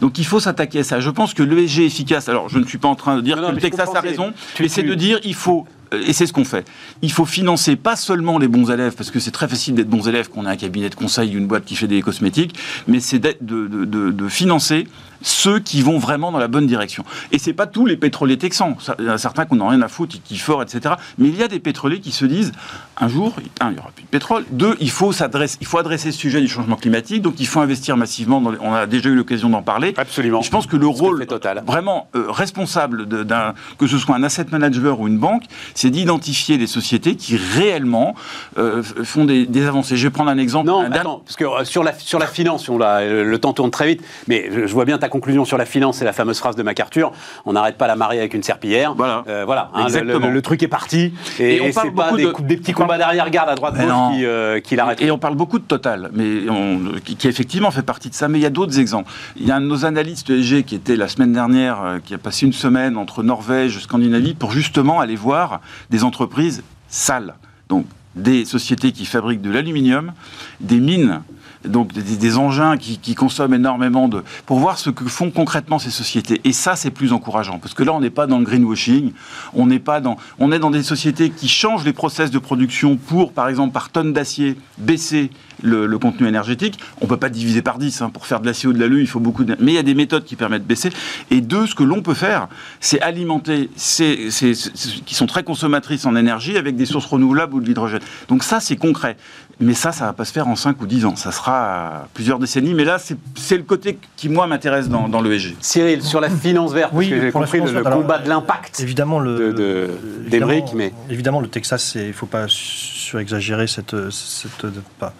Donc il faut s'attaquer à ça. Je pense que l'ESG efficace, alors je ne suis pas en train de dire Non, non, que le Texas a raison, mais c'est de dire il faut, et c'est ce qu'on fait, il faut financer pas seulement les bons élèves, parce que c'est très facile d'être bons élèves qu'on a un cabinet de conseil, une boîte qui fait des cosmétiques, mais c'est de financer ceux qui vont vraiment dans la bonne direction. Et c'est pas tous les pétroliers texans. Il y en a certains qui n'ont rien à foutre, qui fort, etc. Mais il y a des pétroliers qui se disent un jour, un, il n'y aura plus de pétrole. Deux, il faut s'adresser, il faut adresser ce sujet du changement climatique. Donc il faut investir massivement. Dans les- on a déjà eu l'occasion d'en parler. Absolument. Et je pense que le que rôle Total. vraiment euh, responsable d'un, que ce soit un asset manager ou une banque, c'est d'identifier les sociétés qui réellement euh, font des, des avancées. Je vais prendre un exemple. Non, Un attends, parce que euh, sur la, sur la finance, on l'a- le, le temps tourne très vite, mais je, je vois bien ta conclusion sur la finance, c'est la fameuse phrase de MacArthur, on n'arrête pas la marée avec une serpillière. Voilà. Euh, voilà hein, le- Exactement. le, le truc est parti, et, Et on et parle pas beaucoup des, de- coups- des petits combats d'arrière-garde à droite gauche qui, euh, qui l'arrêtent. Et on parle beaucoup de Total, mais on- qui, qui effectivement fait partie de ça. Mais il y a d'autres exemples. Il y a un de nos analystes ESG qui était la semaine dernière, euh, qui a passé une semaine entre Norvège et Scandinavie pour justement aller voir des entreprises sales. Donc des sociétés qui fabriquent de l'aluminium, des mines. Donc des, des engins qui, consomment énormément de... pour voir ce que font concrètement ces sociétés. Et ça, c'est plus encourageant. Parce que là, on n'est pas dans le greenwashing, on n'est pas dans... On est dans des sociétés qui changent les process de production pour, par exemple, par tonne d'acier, baisser le, le contenu énergétique. On ne peut pas diviser par 10. hein. Pour faire de l'acier ou de l'alu, il faut beaucoup de... Mais il y a des méthodes qui permettent de baisser. Et deux, ce que l'on peut faire, c'est alimenter ces, ces- ces- qui sont très consommatrices en énergie avec des sources renouvelables ou de l'hydrogène. Donc ça, c'est concret. Mais ça, ça va pas se faire en 5 ou 10 ans. Ça sera plusieurs décennies. Mais là, c'est c'est le côté qui, moi, m'intéresse dans, dans l'ESG. Cyril, sur la finance verte, Oui, j'ai la compris le, combat alors, de l'impact. Évidemment, le, de- de- le- d'Emeric, évidemment- mais- évidemment, le Texas, il ne faut pas surexagérer cette, cette, pas,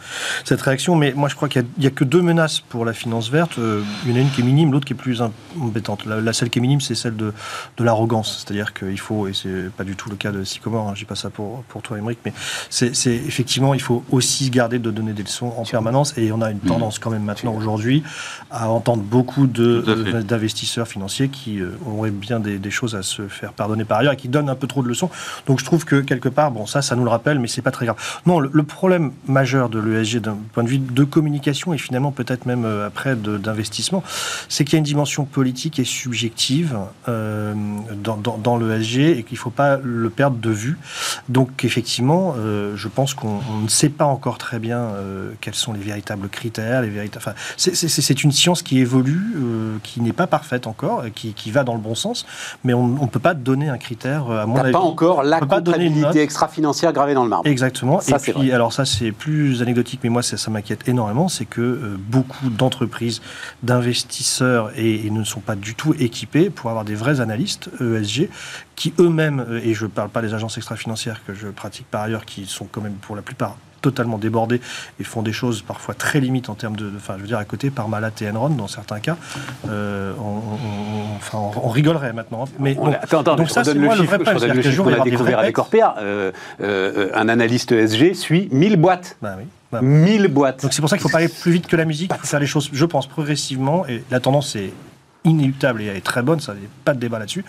cette réaction. Mais moi, je crois qu'il n'y a, que deux menaces pour la finance verte. Il y en a une qui est minime, l'autre qui est plus embêtante. La, la celle qui est minime, c'est celle de, de l'arrogance. C'est-à-dire qu'il faut, et c'est pas du tout le cas de Sycomore, hein, je dis pas ça pour, pour toi, Émeric, mais c'est c'est- effectivement, il faut aussi garder de donner des leçons en permanence. Et on a une tendance quand même maintenant, aujourd'hui, à entendre beaucoup de- euh, d'investisseurs financiers qui euh, auraient bien des, des choses à se faire pardonner par ailleurs et qui donnent un peu trop de leçons. Donc je trouve que quelque part, bon, ça, ça nous le rappelle, mais c'est pas très grave. Non, le, le problème majeur de l'ESG d'un point de vue de communication et finalement peut-être même euh, après d'investissement, c'est qu'il y a une dimension politique et subjective euh, dans, dans, dans l'ESG et qu'il ne faut pas le perdre de vue. Donc effectivement, euh, je pense qu'on on ne sait pas encore très bien euh, quels sont les véritables critères, les véritables. Enfin, c'est- une science qui évolue, qui n'est pas parfaite encore, qui, qui va dans le bon sens, mais on ne peut pas donner un critère. À mon avis, pas encore la comptabilité extra-financière gravée dans le marbre. Exactement. Ça, et puis, alors ça, c'est plus anecdotique, mais moi, ça, ça m'inquiète énormément, c'est que euh, beaucoup d'entreprises, d'investisseurs et, et ne sont pas du tout équipés pour avoir des vrais analystes ESG qui eux-mêmes, euh, et je ne parle pas des agences extra-financières que je pratique par ailleurs, qui sont quand même pour la plupart totalement débordés et font des choses parfois très limites en termes de, enfin, je veux dire, à côté, par Malat et Enron, dans certains cas, euh, on, on- enfin, on, on rigolerait maintenant. Mais On bon, a- attends, attends, donc ça, c'est moi le chiffre, vrai problème. le chiffre jour, qu'on a découvert avec Orpea. Euh, euh, un analyste ESG suit 1000 boîtes. Bah oui. Bah, 1000 boîtes. Donc c'est pour ça qu'il faut pas aller plus vite que la musique, il faut faire les choses, je pense, progressivement, et la tendance est inéluctable et elle est très bonne, ça n'est pas de débat là-dessus.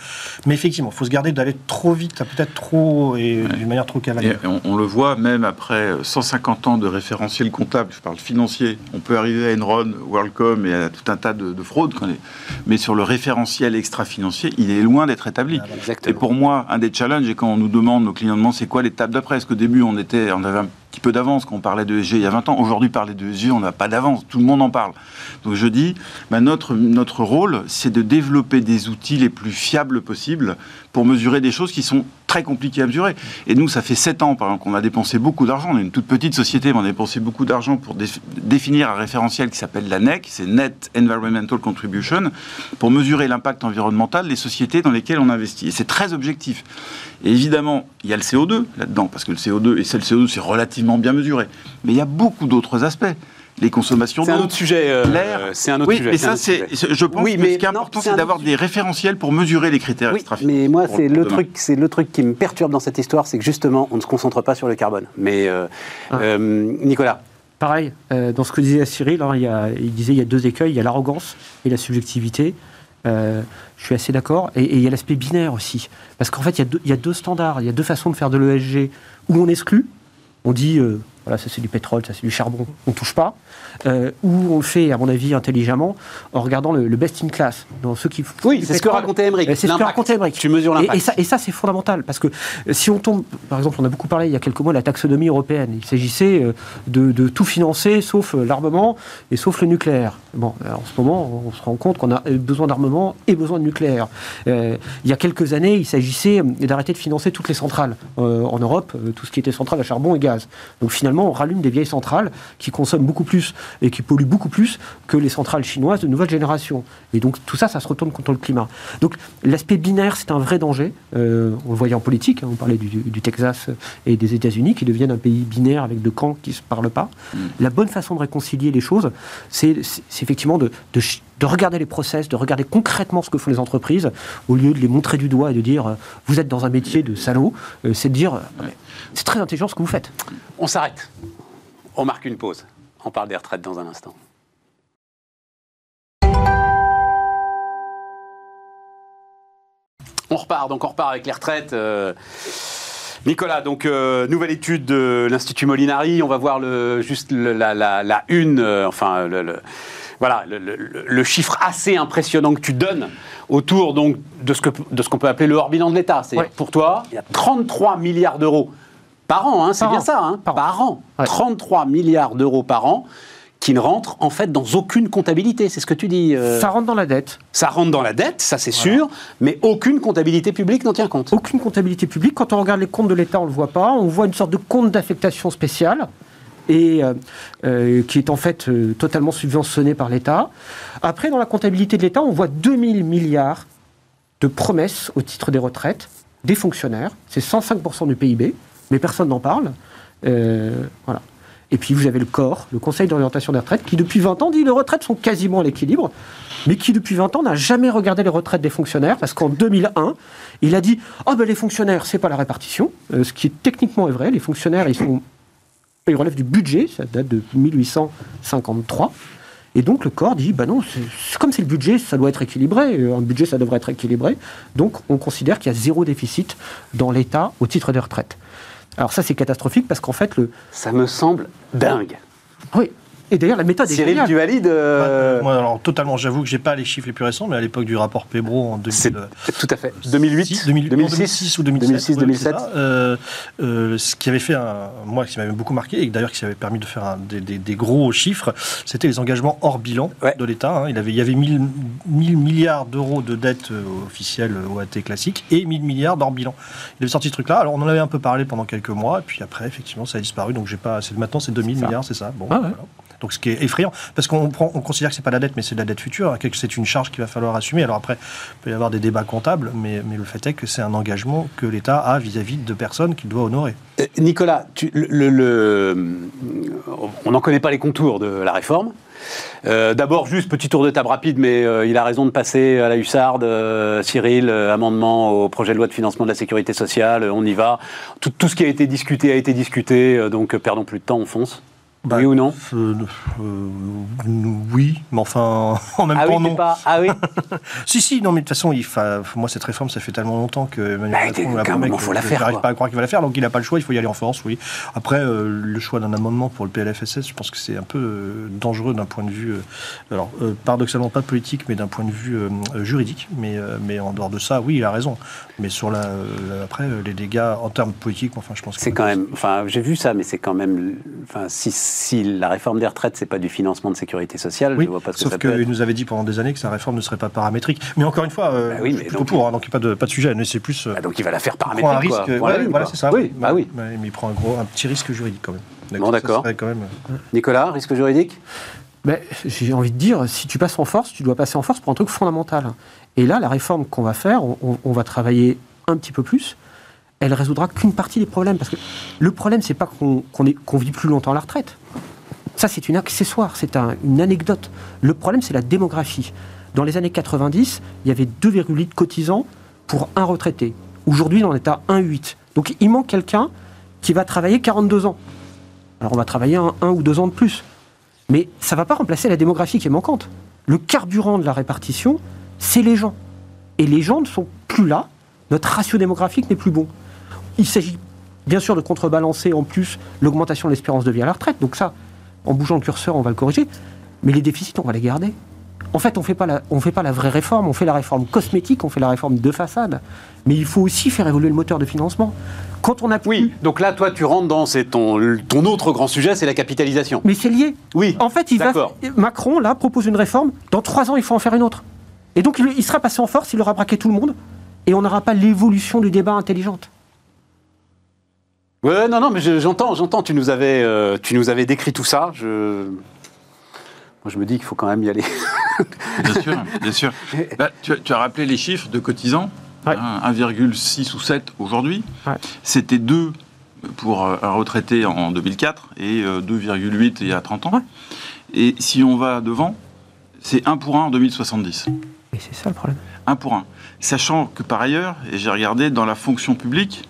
Mais effectivement, il faut se garder d'aller trop vite, peut-être trop, et d'une manière trop Et cavalière. on, on le voit même après 150 ans de référentiel comptable, je parle financier, on peut arriver à Enron, WorldCom et à tout un tas de, de fraudes, mais sur le référentiel extra-financier, il est loin d'être établi. Ah, voilà. Et pour moi, un des challenges, et quand on nous demande, nos clients demandent, c'est quoi l'étape d'après? Parce qu'au début, on, était, on avait un peu d'avance quand on parlait de ESG il y a 20 ans. Aujourd'hui, parler de ESG, on n'a pas d'avance. Tout le monde en parle. Donc je dis, bah, notre, notre rôle, c'est de développer des outils les plus fiables possibles pour mesurer des choses qui sont très compliquées à mesurer. Et nous, ça fait 7 ans, par exemple, qu'on a dépensé beaucoup d'argent. On est une toute petite société, mais on a dépensé beaucoup d'argent pour dé- définir un référentiel qui s'appelle la NEC, c'est Net Environmental Contribution, pour mesurer l'impact environnemental des sociétés dans lesquelles on investit. Et c'est très objectif. Et évidemment, il y a le CO2 là-dedans, parce que le CO2, et c'est le CO2, c'est relativement bien mesuré. Mais il y a beaucoup d'autres aspects. Les consommations C'est un autre sujet. euh, l'air. C'est un autre oui, sujet. mais ça, c'est, je pense Oui, que mais ce qui est important, c'est d'avoir des référentiels pour mesurer les critères Oui, mais moi, c'est le truc, c'est le truc qui me perturbe dans cette histoire, c'est que justement, on ne se concentre pas sur le carbone. Mais euh, Ah. euh, Nicolas, Pareil, euh, dans ce que disait Cyril, hein, il, y a- il disait il y a deux écueils, il y a l'arrogance et la subjectivité. Euh, je suis assez d'accord. Et, et il y a l'aspect binaire aussi. Parce qu'en fait, il y, a deux, il y a deux standards, il y a deux façons de faire de l'ESG. Où on exclut, on dit, euh, voilà, ça c'est du pétrole, ça c'est du charbon, on ne touche pas. Euh, ou on le fait, à mon avis, intelligemment, en regardant le, le best in class. Dans ceux qui oui, c'est ce que racontait Emmerich. Euh, C'est ce que racontait Emmerich. Tu mesures Et, l'impact. et ça, et ça, c'est fondamental, parce que euh, si on tombe, par exemple, on a beaucoup parlé il y a quelques mois de la taxonomie européenne. Il s'agissait de, de tout financer, sauf l'armement et sauf le nucléaire. Bon, en ce moment, on se rend compte qu'on a besoin d'armement et besoin de nucléaire. Euh, il y a quelques années, il s'agissait d'arrêter de financer toutes les centrales euh, en Europe, tout ce qui était centrale à charbon et gaz. Donc finalement, on rallume des vieilles centrales qui consomment beaucoup plus et qui polluent beaucoup plus que les centrales chinoises de nouvelle génération. Et donc tout ça, ça se retourne contre le climat. Donc l'aspect binaire, c'est un vrai danger. Euh, on le voyait en politique, hein, on parlait du, Texas et des États-Unis qui deviennent un pays binaire avec deux camps qui ne se parlent pas. La bonne façon de réconcilier les choses, c'est effectivement de, de regarder les process, de regarder concrètement ce que font les entreprises, au lieu de les montrer du doigt et de dire euh, vous êtes dans un métier de salaud, euh, c'est de dire euh, c'est très intelligent ce que vous faites. On s'arrête. On marque une pause. On parle des retraites dans un instant. On repart, donc on repart avec les retraites. Nicolas, donc nouvelle étude de l'Institut Molinari. On va voir juste la, une, enfin le- voilà, le, le- le chiffre assez impressionnant que tu donnes autour donc de ce qu'on peut appeler le hors bilan de l'État. C'est Ouais. pour toi, il y a 33 milliards d'euros par an, hein, c'est Par bien an. ça, hein, par, Par an. Ouais. 33 milliards d'euros par an qui ne rentrent en fait dans aucune comptabilité. C'est ce que tu dis. euh, Ça rentre dans la dette. ça rentre dans la dette, ça c'est sûr, mais aucune comptabilité publique n'en tient compte. Aucune comptabilité publique. Quand on regarde les comptes de l'État, on ne le voit pas. On voit une sorte de compte d'affectation spéciale et euh, euh, qui est en fait euh, totalement subventionné par l'État. Après, dans la comptabilité de l'État, on voit 2000 milliards de promesses au titre des retraites des fonctionnaires. C'est 105% du PIB, mais personne n'en parle. Voilà. Et puis vous avez le corps, le Conseil d'orientation des retraites, qui depuis 20 ans dit que les retraites sont quasiment à l'équilibre, mais qui depuis 20 ans n'a jamais regardé les retraites des fonctionnaires, parce qu'en 2001, il a dit Ah ben les fonctionnaires, c'est pas la répartition, ce qui techniquement est vrai, les fonctionnaires, ils, sont, ils relèvent du budget, ça date de 1853. Et donc le corps dit, bah non, comme c'est le budget, ça doit être équilibré, euh, un budget ça devrait être équilibré. Donc on considère qu'il y a zéro déficit dans l'État au titre des retraites. Alors ça c'est catastrophique parce qu'en fait le... Ça me semble dingue. Oui, et d'ailleurs la méthode est Cyril, géniale. tu valides euh, Moi, alors, totalement, j'avoue que j'ai pas les chiffres les plus récents, mais à l'époque du rapport Pébro en 2000, C'est euh, tout à fait. 2008, 2006, 2006, 2006 ou 2007. 2006, oui, 2007. c'est ça. Euh, euh, ce qui avait fait, un, moi, qui m'avait beaucoup marqué, et d'ailleurs qui avait permis de faire un- des, des- des gros chiffres, c'était les engagements hors bilan Ouais. de l'État. hein. Il, avait, il y avait 1000, 1000 milliards d'euros de dettes euh, officielles euh, OAT classiques et 1000 milliards d'hors bilan. Il avait sorti ce truc-là. Alors, on en avait un peu parlé pendant quelques mois, et puis après, effectivement, ça a disparu. Donc, j'ai pas. Maintenant, c'est 2000 Ça. milliards, c'est ça. Bon, Ah ouais. voilà. Donc ce qui est effrayant, parce qu'on considère que c'est pas la dette, mais c'est de la dette future, que c'est une charge qu'il va falloir assumer. Alors après, il peut y avoir des débats comptables, mais, le fait est que c'est un engagement que l'État a vis-à-vis de personnes qu'il doit honorer. Euh, Nicolas, on n'en connaît pas les contours de la réforme. Euh, D'abord, juste petit tour de table rapide, mais euh, il a raison de passer à la hussarde. Cyril, amendement au projet de loi de financement de la sécurité sociale, on y va. Tout, ce qui a été discuté a été discuté, donc perdons plus de temps, on fonce. Bah, oui ou non Euh, euh, oui, mais enfin, en même Ah temps, oui, non. pas. Ah oui Si, si, non, mais de toute façon, il fa... moi, cette réforme, ça fait tellement longtemps que Emmanuel Bah, Macron l'a promis J'arrive quoi. pas à croire qu'il va la faire, donc il n'a pas le choix, il faut y aller en force, oui. Après, euh, le choix d'un amendement pour le PLFSS, je pense que c'est un peu euh, dangereux d'un point de vue, euh, alors, euh, paradoxalement pas politique, mais d'un point de vue euh, euh, juridique. Mais, euh, mais en dehors de ça, oui, il a raison. Mais sur la, après, euh, les dégâts en termes politiques, enfin, je pense que C'est quand même. Enfin, j'ai vu ça, mais c'est quand même. Enfin, si, si la réforme des retraites, c'est pas du financement de sécurité sociale, Oui, je vois pas ce que sauf ça peut qu'il être. nous avait dit pendant des années que sa réforme ne serait pas paramétrique. Mais encore une fois, euh, Bah oui, je mais donc- pour, hein, donc pas de, pas de sujet, mais c'est plus... euh, Ah, donc il va la faire prend un paramétrique. risque, quoi. ouais, ligne, voilà, c'est ça. Oui, bah oui. Mais il prend un, gros, un petit risque juridique quand même. Bon, d'accord. même... Nicolas, risque juridique? Ben, j'ai envie de dire, si tu passes en force, tu dois passer en force pour un truc fondamental. Et là, la réforme qu'on va faire, on, va travailler un petit peu plus. Elle résoudra qu'une partie des problèmes. Parce que le problème, c'est pas qu'on vit plus longtemps à la retraite. Ça, c'est une accessoire, c'est un- une anecdote. Le problème, c'est la démographie. Dans les années 90, il y avait 2,8 cotisants pour un retraité. Aujourd'hui, on est à 1,8. Donc, il manque quelqu'un qui va travailler 42 ans. Alors, on va travailler un, un ou deux ans de plus. Mais ça ne va pas remplacer la démographie qui est manquante. Le carburant de la répartition, c'est les gens. Et les gens ne sont plus là. Notre ratio démographique n'est plus bon. Il s'agit bien sûr de contrebalancer en plus l'augmentation de l'espérance de vie à la retraite. Donc ça, en bougeant le curseur, on va le corriger. Mais les déficits, on va les garder. En fait, on ne fait pas la- vraie réforme, on fait la réforme cosmétique, on fait la réforme de façade. Mais il faut aussi faire évoluer le moteur de financement. Quand on a Oui. Donc là, toi, tu rentres dans ton, ton autre grand sujet, c'est la capitalisation. Mais c'est lié. Oui. En fait, il va. Macron, là, propose une réforme. Dans trois ans, il faut en faire une autre. Et donc, il, il sera passé en force, il aura braqué tout le monde. Et on n'aura pas l'évolution du débat intelligente. Ouais, non, non, mais je- j'entends, j'entends. Tu nous avais, euh, tu nous avais décrit tout ça. Je, moi, je me dis qu'il faut quand même y aller. Bien sûr, bien sûr. Bah, tu, as- tu as rappelé les chiffres de cotisants. Ouais. hein, 1,6 ou 7 aujourd'hui. Ouais. C'était 2 pour euh, un retraité en 2004 et euh, 2,8 il y a 30 ans. Ouais. Et si on va devant, c'est 1 pour 1 en 2070. Et c'est ça le problème. 1 pour 1. Sachant que par ailleurs, et j'ai regardé dans la fonction publique,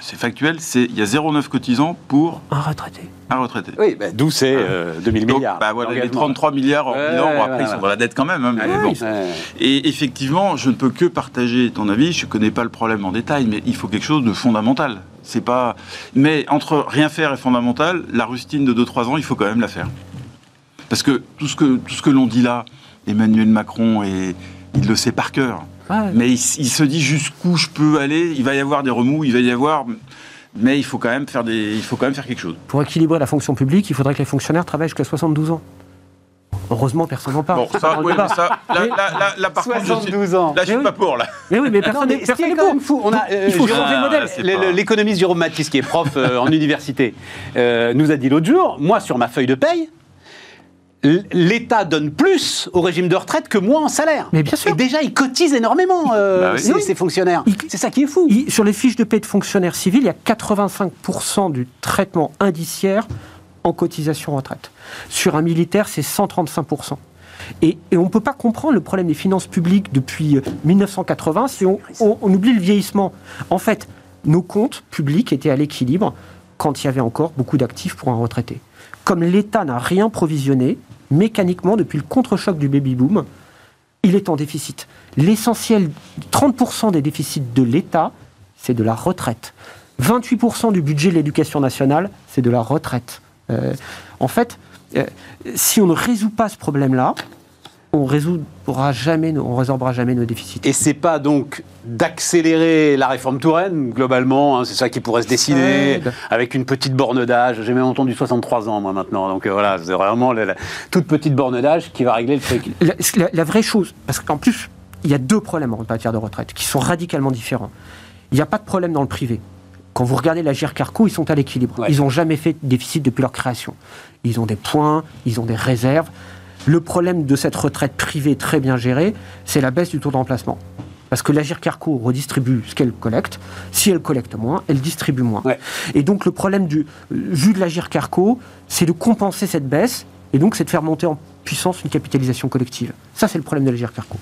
c'est factuel, c'est il y a 0,9 cotisants pour Un retraité. un retraité. Oui, bah, d'où c'est euh, 2000 Donc, milliards. bah voilà, les d'engagement. 33 milliards en Ouais, bilan, bon, ouais, après ouais, ils sont dans la dette quand même, hein, mais Ah bon. oui, ouais. Et effectivement, je ne peux que partager ton avis. Je ne connais pas le problème en détail, mais il faut quelque chose de fondamental. C'est pas. Mais entre rien faire et fondamental, la rustine de 2-3 ans, il faut quand même la faire. Parce que tout ce que, tout ce que l'on dit là, Emmanuel Macron, et il le sait par cœur. Ouais. Mais il, se dit jusqu'où je peux aller. Il va y avoir des remous, il va y avoir. Mais il faut quand même faire des. Il faut quand même faire quelque chose. Pour équilibrer la fonction publique, il faudrait que les fonctionnaires travaillent jusqu'à 72 ans. Heureusement, personne n'en parle. Bon, ça, oui, mais ça, là, Mais- là, là, là, par contre, je suis, 72 ans. là, je suis oui. pas pour là. Mais oui, mais personne n'est ce qui personne est n'est quand pour. même fou, on a, euh, Il faut Jérôme- changer le modèle. le- L'économiste Jérôme Matisse, qui est prof euh, en université, euh, nous a dit l'autre jour, moi, sur ma feuille de paye, l'État donne plus au régime de retraite que moi en salaire. Mais bien sûr. Et déjà, ils cotisent énormément, euh, Bah oui. ces, Oui. ces fonctionnaires. C'est ça qui est fou. Il- sur les fiches de paie de fonctionnaires civils, il y a 85% du traitement indiciaire en cotisation retraite. Sur un militaire, c'est 135%. Et, et on ne peut pas comprendre le problème des finances publiques depuis euh, 1980 si on, on- on oublie le vieillissement. En fait, nos comptes publics étaient à l'équilibre quand il y avait encore beaucoup d'actifs pour un retraité. Comme l'État n'a rien provisionné, mécaniquement, depuis le contre-choc du baby-boom, il est en déficit. L'essentiel, 30% des déficits de l'État, c'est de la retraite. 28% du budget de l'éducation nationale, c'est de la retraite. Euh, en fait, euh, si on ne résout pas ce problème-là, on résoudra jamais, nos- on résorbera jamais nos déficits. Et c'est pas donc d'accélérer la réforme Touraine, globalement, hein, c'est ça qui pourrait se dessiner, aide. avec une petite borne d'âge. J'ai même entendu 63 ans, moi, maintenant. Donc euh, voilà, c'est vraiment la, la toute petite borne d'âge qui va régler le truc. La, la- la vraie chose, parce qu'en plus, il y a deux problèmes en matière de retraite qui sont radicalement différents. Il n'y a pas de problème dans le privé. quand vous regardez la Carco, ils sont à l'équilibre. Ouais. Ils n'ont jamais fait de déficit depuis leur création. Ils ont des points, ils ont des réserves. Le problème de cette retraite privée très bien gérée, c'est la baisse du taux de remplacement. Parce que la Carco redistribue ce qu'elle collecte. Si elle collecte moins, elle distribue moins. Ouais. Et donc le problème du, vu de la Carco, c'est de compenser cette baisse et donc c'est de faire monter en puissance une capitalisation collective. Ça, c'est le problème de la Carco.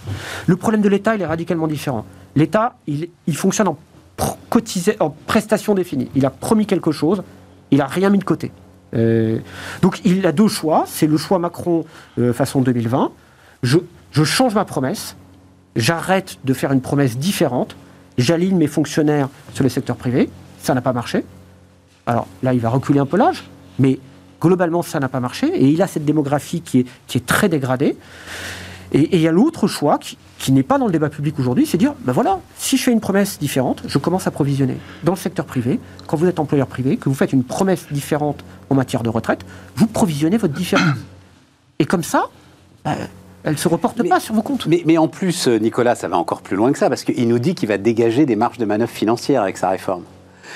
Le problème de l'État, il est radicalement différent. L'État, il, il fonctionne en, cotisé- en prestation définie. Il a promis quelque chose, il n'a rien mis de côté. Euh, donc il a deux choix. C'est le choix Macron euh, façon 2020. Je, change ma promesse, j'arrête de faire une promesse différente, j'aligne mes fonctionnaires sur le secteur privé. Ça n'a pas marché. Alors là, il va reculer un peu l'âge, mais globalement, ça n'a pas marché. Et il a cette démographie qui est très dégradée. Et il y a l'autre choix qui, qui n'est pas dans le débat public aujourd'hui, c'est dire, ben voilà, si je fais une promesse différente, je commence à provisionner. Dans le secteur privé, quand vous êtes employeur privé, que vous faites une promesse différente en matière de retraite, vous provisionnez votre différence. Et comme ça, ben, elle ne se reporte Mais- pas sur vos comptes. Mais, mais en plus, euh, Nicolas, ça va encore plus loin que ça, parce qu'il nous dit qu'il va dégager des marges de manœuvre financières avec sa réforme.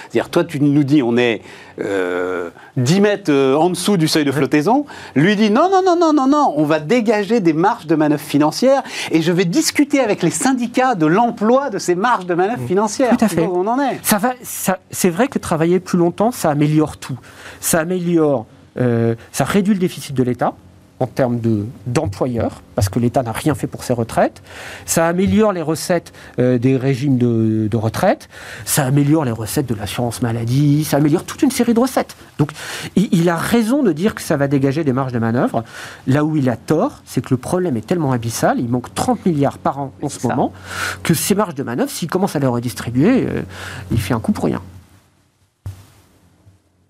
C'est-à-dire, toi, tu nous dis, on est euh, 10 mètres euh, en dessous du seuil de flottaison. Lui dit, non, non, non, non, non, non, on va dégager des marges de manœuvre financières et je vais discuter avec les syndicats de l'emploi de ces marges de manœuvre financières. Tout à fait. Donc, on en est. Ça va, ça- c'est vrai que travailler plus longtemps, ça améliore tout. Ça améliore, euh, ça réduit le déficit de l'État en termes de, d'employeurs, parce que l'État n'a rien fait pour ses retraites. Ça améliore les recettes euh, des régimes de, de retraite. Ça améliore les recettes de l'assurance maladie. Ça améliore toute une série de recettes. Donc, il, il a raison de dire que ça va dégager des marges de manœuvre. Là où il a tort, c'est que le problème est tellement abyssal, il manque 30 milliards par an en ce ça. moment, que ces marges de manœuvre, s'il commence à les redistribuer, euh, il fait un coup pour rien.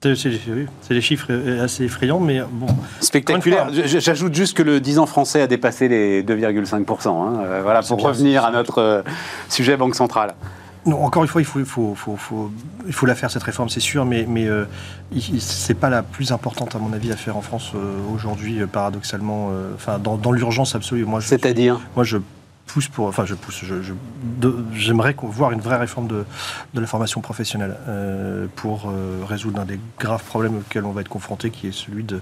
C'est des chiffres euh, assez effrayants, mais bon. Spectaculaire. J'ajoute juste que le 10 ans français a dépassé les 2,5%. hein. Euh, voilà, pour bien, revenir à notre euh, sujet Banque centrale. Non, encore une fois, il faut, il faut, faut, faut- il faut la faire cette réforme, c'est sûr, mais, mais euh, il- c'est pas la plus importante à mon avis à faire en France euh, aujourd'hui, paradoxalement. Enfin, dans, dans l'urgence absolue. C'est-à-dire? Moi, je pousse pour, enfin, je pousse. je- je- de- J'aimerais voir une vraie réforme de, de la formation professionnelle euh, pour euh, résoudre un des graves problèmes auxquels on va être confronté, qui est celui de,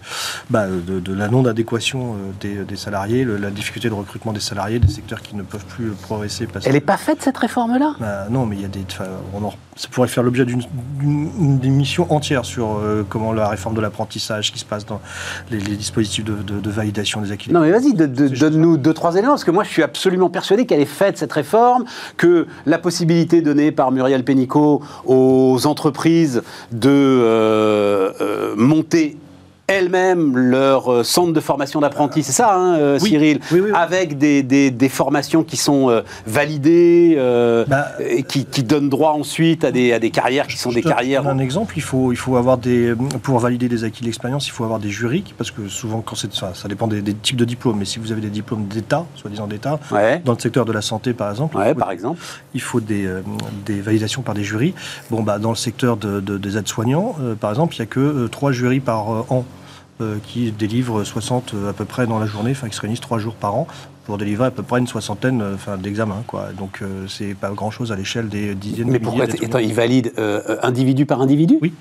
bah, de, de la non-adéquation euh, des, des salariés, le- la difficulté de recrutement des salariés, des secteurs qui ne peuvent plus progresser parce Elle n'est pas faite cette réforme-là? Bah, non, mais il y a des. on en- ça pourrait faire l'objet d'une d'une- d'une émission entière sur euh, comment la réforme de l'apprentissage qui se passe dans les, les dispositifs de, de- de validation des acquis. Non mais vas-y, donne-nous deux, trois éléments, parce que moi je suis absolument persuadé qu'elle est faite cette réforme, que la possibilité donnée par Muriel Pénicaud aux entreprises de euh, euh, monter elles-mêmes leur euh, centre de formation d'apprentis, c'est ça, hein, euh, Oui. Cyril Oui, oui, oui. Avec des, des- des formations qui sont euh, validées, euh, Bah, et qui, qui donnent droit ensuite à des, à des carrières qui sont des carrières... Un exemple, il faut, il faut avoir des, pour valider des acquis de l'expérience, il faut avoir des jurys, parce que souvent, quand c'est, ça, ça dépend des, des types de diplômes, mais si vous avez des diplômes d'État, soi-disant d'État, Ouais, dans le secteur de la santé par exemple, ouais il faut- par exemple. il faut des, des validations par des jurys. Bon, bah, dans le secteur de- de- des aides-soignants, euh, par exemple, il n'y a que trois jurys par an qui délivrent 60 euh, à peu près dans la journée, enfin, qui se réunissent trois jours par an pour délivrer à peu près une soixantaine euh, enfin, d'examens. Quoi. Donc, euh, c'est pas grand-chose à l'échelle des dizaines Mais de pourquoi Attends, ils valident euh, euh, individu par individu? Oui.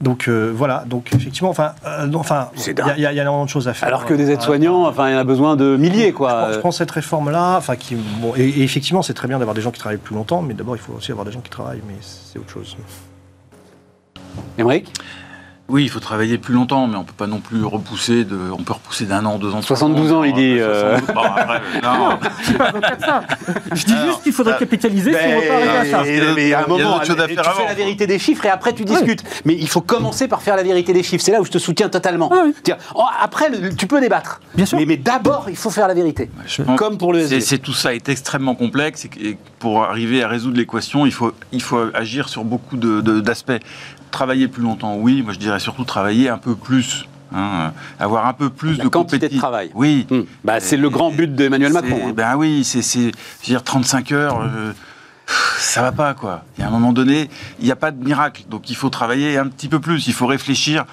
Donc euh, voilà, donc effectivement, enfin, euh, enfin, il y a- y, énormément de choses à faire. Alors que des aides-soignants, enfin, il y en a besoin de milliers, quoi. Je je pense cette réforme-là, enfin, qui, bon, et, et effectivement, c'est très bien d'avoir des gens qui travaillent plus longtemps, mais d'abord, il faut aussi avoir des gens qui travaillent, mais c'est autre chose. Émeric? Oui, il faut travailler plus longtemps, mais on peut pas non plus repousser de. On peut repousser d'un an, deux ans, trois 72 ans, il dit, euh. 72. Bon, après, non. Je suis pas avocat de ça. Je dis Alors, juste qu'il faudrait capitaliser si on veut pas arriver à ça. Mais- à un Il y a moment, tu faire fais avant. la vérité des chiffres et après tu discutes. Mais il faut commencer par faire la vérité des chiffres. C'est là où je te soutiens totalement. Ah oui. Dire, après, le- tu peux débattre. Bien sûr. Mais, mais d'abord, il faut faire la vérité. Je pense- Comme pour le C'est- tout ça est extrêmement complexe et pour arriver à résoudre l'équation, il faut, il faut agir sur beaucoup de- de- d'aspects. Travailler plus longtemps, oui. Moi, je dirais surtout travailler un peu plus. hein, avoir un peu plus La de quantité de travail. Oui. Hum. Bah, c'est le grand but d'Emmanuel Macron. hein. Ben oui, c'est dire 35 heures. euh, ça va pas, quoi. Il y a un moment donné, il n'y a pas de miracle. Donc il faut travailler un petit peu plus, il faut réfléchir.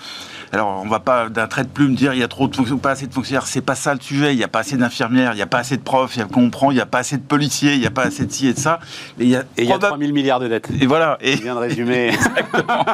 Alors, on va pas d'un trait de plume dire il y a trop de fonctionnaires, pas assez de fonctionnaires. C'est pas ça le sujet. Il n'y a pas assez d'infirmières, il n'y a pas assez de profs, il y a, comprend, il n'y a pas assez de policiers, il n'y a pas assez de ci et de ça. Et il y a, et il y a 3 000 milliards de dettes. Et voilà. Et vient de résumer. Exactement.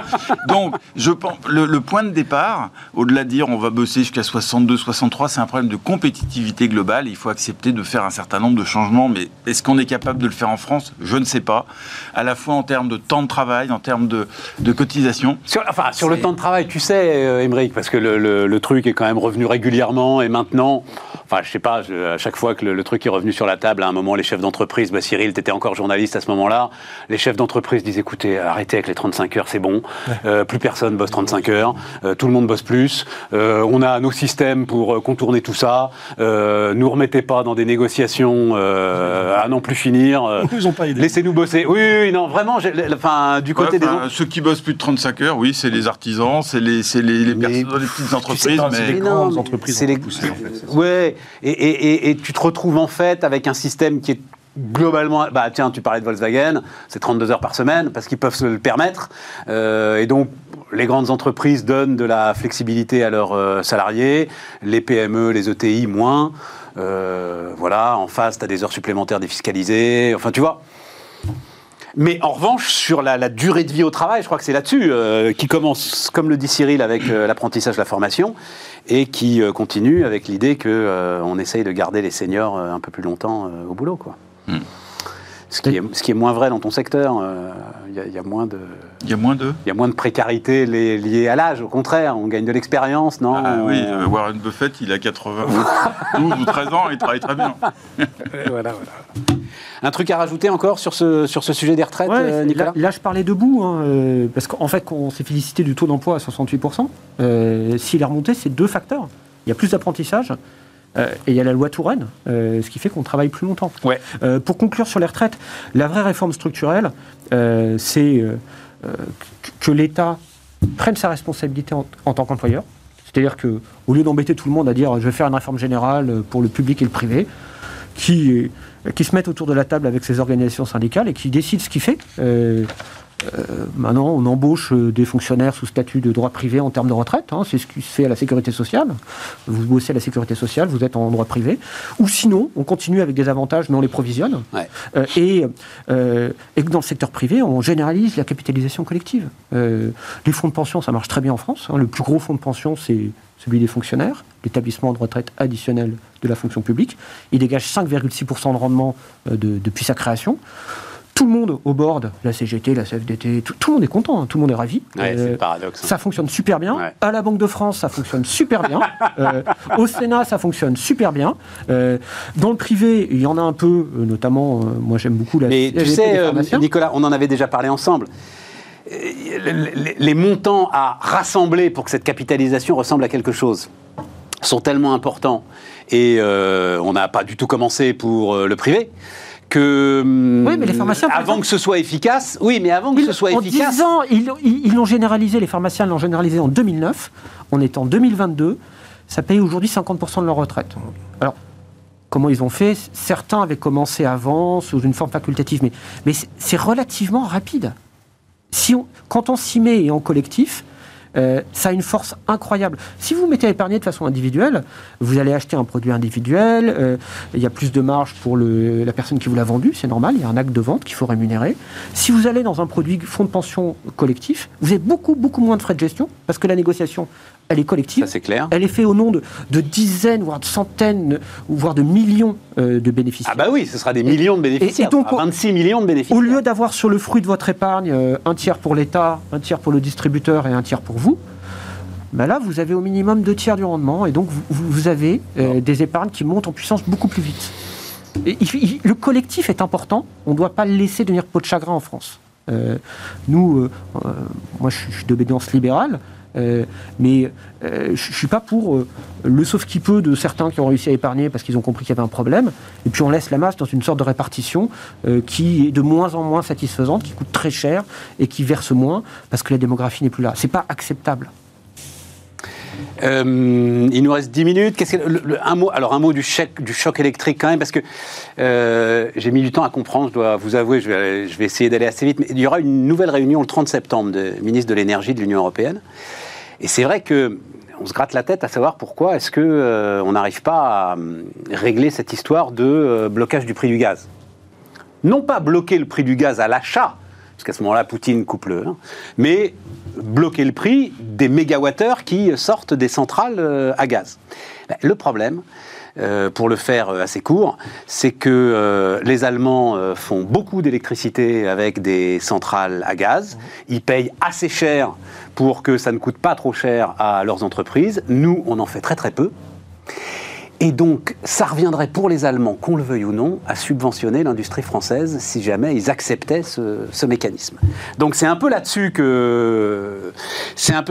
Donc, je pense, le, le point de départ, au-delà de dire on va bosser jusqu'à 62, 63, c'est un problème de compétitivité globale. Il faut accepter de faire un certain nombre de changements. Mais est-ce qu'on est capable de le faire en France? Je ne sais pas. À la fois en termes de temps de travail, en termes de, de cotisation. Sur, enfin, sur le temps de travail, tu sais, euh, parce que le, truc est quand même revenu régulièrement et maintenant, enfin, je sais pas, à chaque fois que le, truc est revenu sur la table, à un moment, les chefs d'entreprise, bah, Cyril, tu étais encore journaliste à ce moment-là, les chefs d'entreprise disent écoutez, arrêtez avec les 35 heures, c'est bon, euh, plus personne bosse 35 heures, euh, tout le monde bosse plus, euh, on a nos systèmes pour contourner tout ça, nous remettez pas dans des négociations à n'en plus finir, laissez-nous bosser. Oui, oui, non, vraiment, enfin, du côté des... Ceux qui bossent plus de 35 heures, oui, c'est les artisans, c'est les, les, les personnes les petites entreprises, mais... C'est les grandes entreprises les... poussées, en fait. Ouais, et, tu te retrouves en fait avec un système qui est globalement, bah tiens, tu parlais de Volkswagen, c'est 32 heures par semaine parce qu'ils peuvent se le permettre. Euh, et donc, les grandes entreprises donnent de la flexibilité à leurs euh, salariés, les PME, les ETI moins. Euh, voilà, en face, tu as des heures supplémentaires défiscalisées. Enfin, tu vois. Mais en revanche, sur la, durée de vie au travail, je crois que c'est là-dessus, qui commence, comme le dit Cyril, avec l'apprentissage, la formation, et qui euh, continue avec l'idée qu'on essaye de garder les seniors un peu plus longtemps au boulot. Quoi. Hmm. Ce, qui est, ce qui est moins vrai dans ton secteur. Il y, a moins de. Il y a moins de. Il y a moins de précarité liée à l'âge. Au contraire, on gagne de l'expérience, non Ah oui, Warren Buffett, il a 80, 12 ou 13 ans, il travaille très bien. voilà, voilà. Un truc à rajouter encore sur ce, sur ce sujet des retraites, euh, Nicolas là, je parlais debout, hein, euh, parce qu'en fait, on s'est félicité du taux d'emploi à 68%. Euh, S'il est remonté, c'est deux facteurs. Il y a plus d'apprentissage. Et il y a la loi Touraine, ce qui fait qu'on travaille plus longtemps. Ouais. pour conclure sur les retraites, la vraie réforme structurelle, c'est que l'État prenne sa responsabilité en, en tant qu'employeur. C'est-à-dire qu'au lieu d'embêter tout le monde à dire je vais faire une réforme générale pour le public et le privé, qui qui se mettent autour de la table avec ces organisations syndicales et qui décident ce qu'il fait. Euh, euh, maintenant, on embauche euh, des fonctionnaires sous statut de droit privé en termes de retraite. Hein, c'est ce qui se fait à la sécurité sociale. Vous bossez à la sécurité sociale, vous êtes en droit privé. Ou sinon, on continue avec des avantages, mais on les provisionne. et, et dans le secteur privé, on généralise la capitalisation collective. les fonds de pension, ça marche très bien en France. Hein. le plus gros fonds de pension, c'est celui des fonctionnaires, l'établissement de retraite additionnel de la fonction publique. Il dégage 5,6% de rendement euh, depuis sa création. Tout le monde au board, la CGT, la CFDT, tout, le monde est content, hein, tout le monde est ravi. c'est euh, paradoxe. Ça fonctionne super bien. À la Banque de France, ça fonctionne super bien. Euh, au Sénat, ça fonctionne super bien. dans le privé, il y en a un peu, notamment, moi j'aime beaucoup la Mais tu sais, Nicolas, on en avait déjà parlé ensemble les montants à rassembler pour que cette capitalisation ressemble à quelque chose sont tellement importants et euh, on n'a pas du tout commencé pour euh, le privé que oui, mais les pharmaciens, avant que ce soit efficace, oui, mais avant que ce soit efficace, en 10 ans, ils l'ont généralisé, les pharmaciens l'ont généralisé en 2009, on est en 2022, ça paye aujourd'hui 50% de leur retraite. Alors, comment ils ont fait? Certains avaient commencé avant, sous une forme facultative, mais, mais c'est relativement rapide. Si quand on s'y met et en collectif, euh, ça a une force incroyable. Si vous mettez à épargner de façon individuelle, vous allez acheter un produit individuel, euh, il y a plus de marge pour la personne qui vous l'a vendu, c'est normal, il y a un acte de vente qu'il faut rémunérer. Si vous allez dans un produit fonds de pension collectif, vous avez beaucoup, beaucoup moins de frais de gestion, parce que la négociation, elle est collective. c'est clair. Elle est faite au nom de, dizaines, voire de centaines, voire de millions euh, de bénéficiaires. Ah bah oui, ce sera des millions de bénéficiaires. Et, donc, 26 millions de bénéficiaires. Au lieu d'avoir sur le fruit de votre épargne un tiers pour l'État, un tiers pour le distributeur et un tiers pour vous, ben là, vous avez au minimum deux tiers du rendement, et donc vous, avez euh, des épargnes qui montent en puissance beaucoup plus vite. Et, le collectif est important, on ne doit pas le laisser devenir peau de chagrin en France. Euh, nous, euh, moi je suis d'obédience libérale, mais je ne suis pas pour le sauf qui peut de certains qui ont réussi à épargner parce qu'ils ont compris qu'il y avait un problème, et puis on laisse la masse dans une sorte de répartition qui est de moins en moins satisfaisante, qui coûte très cher et qui verse moins parce que la démographie n'est plus là. C'est pas acceptable. Euh, il nous reste 10 minutes. Que, un mot, alors un mot du choc, électrique quand même, parce que euh, j'ai mis du temps à comprendre, je dois vous avouer, je vais, je vais essayer d'aller assez vite, mais il y aura une nouvelle réunion le 30 septembre des ministres de l'énergie de l'Union européenne. Et c'est vrai que on se gratte la tête à savoir pourquoi est-ce que euh, on n'arrive pas à hum, régler cette histoire de euh, blocage du prix du gaz. Non pas bloquer le prix du gaz à l'achat, parce qu'à ce moment-là, Poutine coupe le. hein, mais bloquer le prix des mégawattheures qui sortent des centrales euh, à gaz. Le problème, euh, pour le faire euh, assez court, c'est que euh, les Allemands euh, font beaucoup d'électricité avec des centrales à gaz. Ils payent assez cher pour que ça ne coûte pas trop cher à leurs entreprises. Nous, on en fait très très peu. Et donc, ça reviendrait pour les Allemands, qu'on le veuille ou non, à subventionner l'industrie française si jamais ils acceptaient ce, mécanisme. Donc, c'est un peu là-dessus que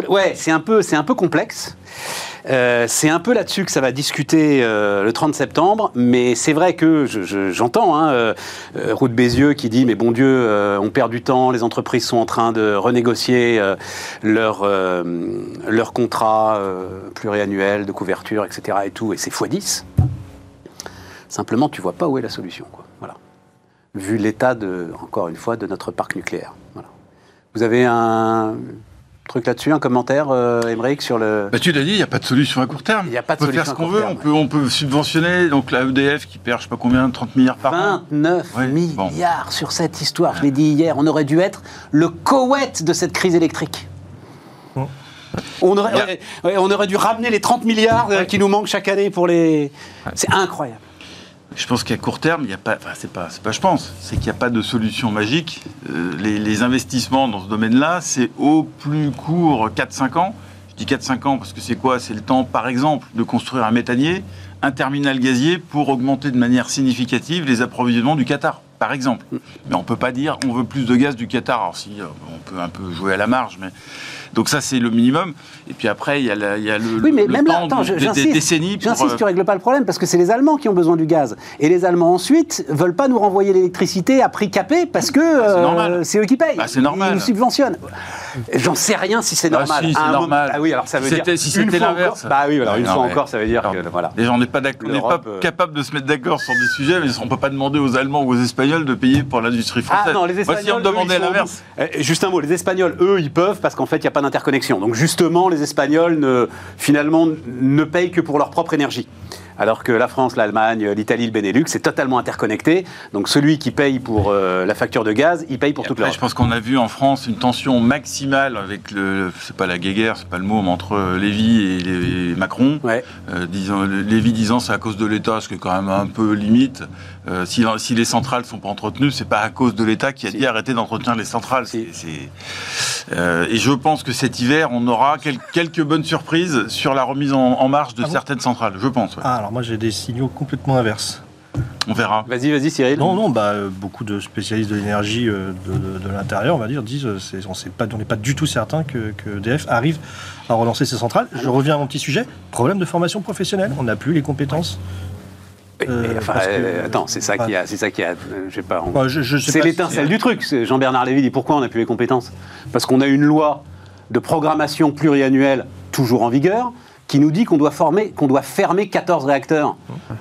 ouais, c'est un peu complexe. Euh, c'est un peu là-dessus que ça va discuter euh, le 30 septembre, mais c'est vrai que je- je- j'entends hein, euh, Ruth Bézieux qui dit mais bon Dieu, on perd du temps, les entreprises sont en train de renégocier leur leur contrat pluriannuel de couverture, etc. et tout, et c'est x10. Simplement, tu vois pas où est la solution. Voilà. Vu l'état de, encore une fois, de notre parc nucléaire. Voilà. Vous avez un truc là-dessus, un commentaire, euh, Émeric, sur le. Bah, tu l'as dit, il n'y a pas de solution à court terme. Il y a pas de on peut faire ce qu'on veut. terme, On peut, on peut subventionner donc la EDF qui perd je sais pas combien, 30 milliards par an. 29 Ouais, bon. milliards sur cette histoire. Je l'ai dit hier, on aurait dû être le Koweït de cette crise électrique. Bon. On aurait, ouais, on aurait dû ramener les 30 milliards euh, qui nous manquent chaque année pour les. C'est incroyable. Je pense qu'à court terme, il n'y a pas. C'est pas, pas. Je pense. C'est qu'il n'y a pas de solution magique. Euh, les, les investissements dans ce domaine-là, c'est au plus court 4-5 ans. Je dis 4-5 ans parce que c'est quoi? C'est le temps, par exemple, de construire un méthanier, un terminal gazier pour augmenter de manière significative les approvisionnements du Qatar, par exemple. Mais on ne peut pas dire on veut plus de gaz du Qatar. Alors si, euh, on peut un peu jouer à la marge, mais donc ça c'est le minimum. Et puis après il y a, la- il y a le, Oui, mais le même là, temps attends, de- des- décennies pour. J'insiste, euh, tu règles pas le problème parce que c'est les Allemands qui ont besoin du gaz. Et les Allemands ensuite veulent pas nous renvoyer l'électricité à prix capé parce que c'est euh, c'est eux qui payent. Bah, c'est normal. Ils nous subventionnent. J'en sais rien si c'est Ah, normal. si, c'est moment- normal. Ah oui, alors ça veut Si dire. c'était- si c'était l'inverse. Bah oui, alors une non, fois encore, ça veut dire Alors, que voilà. Déjà, on n'est pas, n'est pas euh, capable de se mettre d'accord sur des sujets, mais on ne peut pas demander aux Allemands ou aux Espagnols de payer pour l'industrie française. Ah non, les Moi, Espagnols. si on me demandait l'inverse. Euh, Juste un mot, les Espagnols, eux, ils peuvent parce qu'en fait, il n'y a pas d'interconnexion. Donc justement, les Espagnols, ne, finalement, ne payent que pour leur propre énergie. Alors que la France, l'Allemagne, l'Italie, le Benelux, c'est totalement interconnecté. Donc celui qui paye pour euh, la facture de gaz, il paye pour Et toute l'Europe. je pense qu'on a vu en France une tension maximale avec le, c'est pas la guéguerre, c'est pas le mot, mais entre euh, Lévy et, les- et Macron. Ouais. Euh, Lévy disant c'est à cause de l'État, ce qui est quand même un peu limite. Euh, si, si les centrales sont pas entretenues, c'est pas à cause de l'État qui a dit arrêtez d'entretenir les centrales. Euh, et je pense que cet hiver, on aura quel- quelques bonnes surprises sur la remise en, en marche de Ah bon certaines centrales. Je pense. ouais. Ah, alors moi j'ai des signaux complètement inverses. On verra. Vas-y, vas-y, Cyril. Non, non, bah, euh, beaucoup de spécialistes de l'énergie euh, de, de- de l'intérieur, on va dire, disent euh, c'est- on n'est pas, on n'est pas du tout certain que, que EDF arrive à relancer ses centrales. Je reviens à mon petit sujet, problème de formation professionnelle. On n'a plus les compétences. Euh, enfin, euh, attends, c'est ça qui a, c'est ça qui a, euh, je sais pas. on- Moi, je- je sais C'est pas si- l'étincelle du truc. Jean-Bernard Lévy dit pourquoi on n'a plus les compétences? Parce qu'on a une loi de programmation pluriannuelle toujours en vigueur qui nous dit qu'on doit former, qu'on doit fermer 14 réacteurs.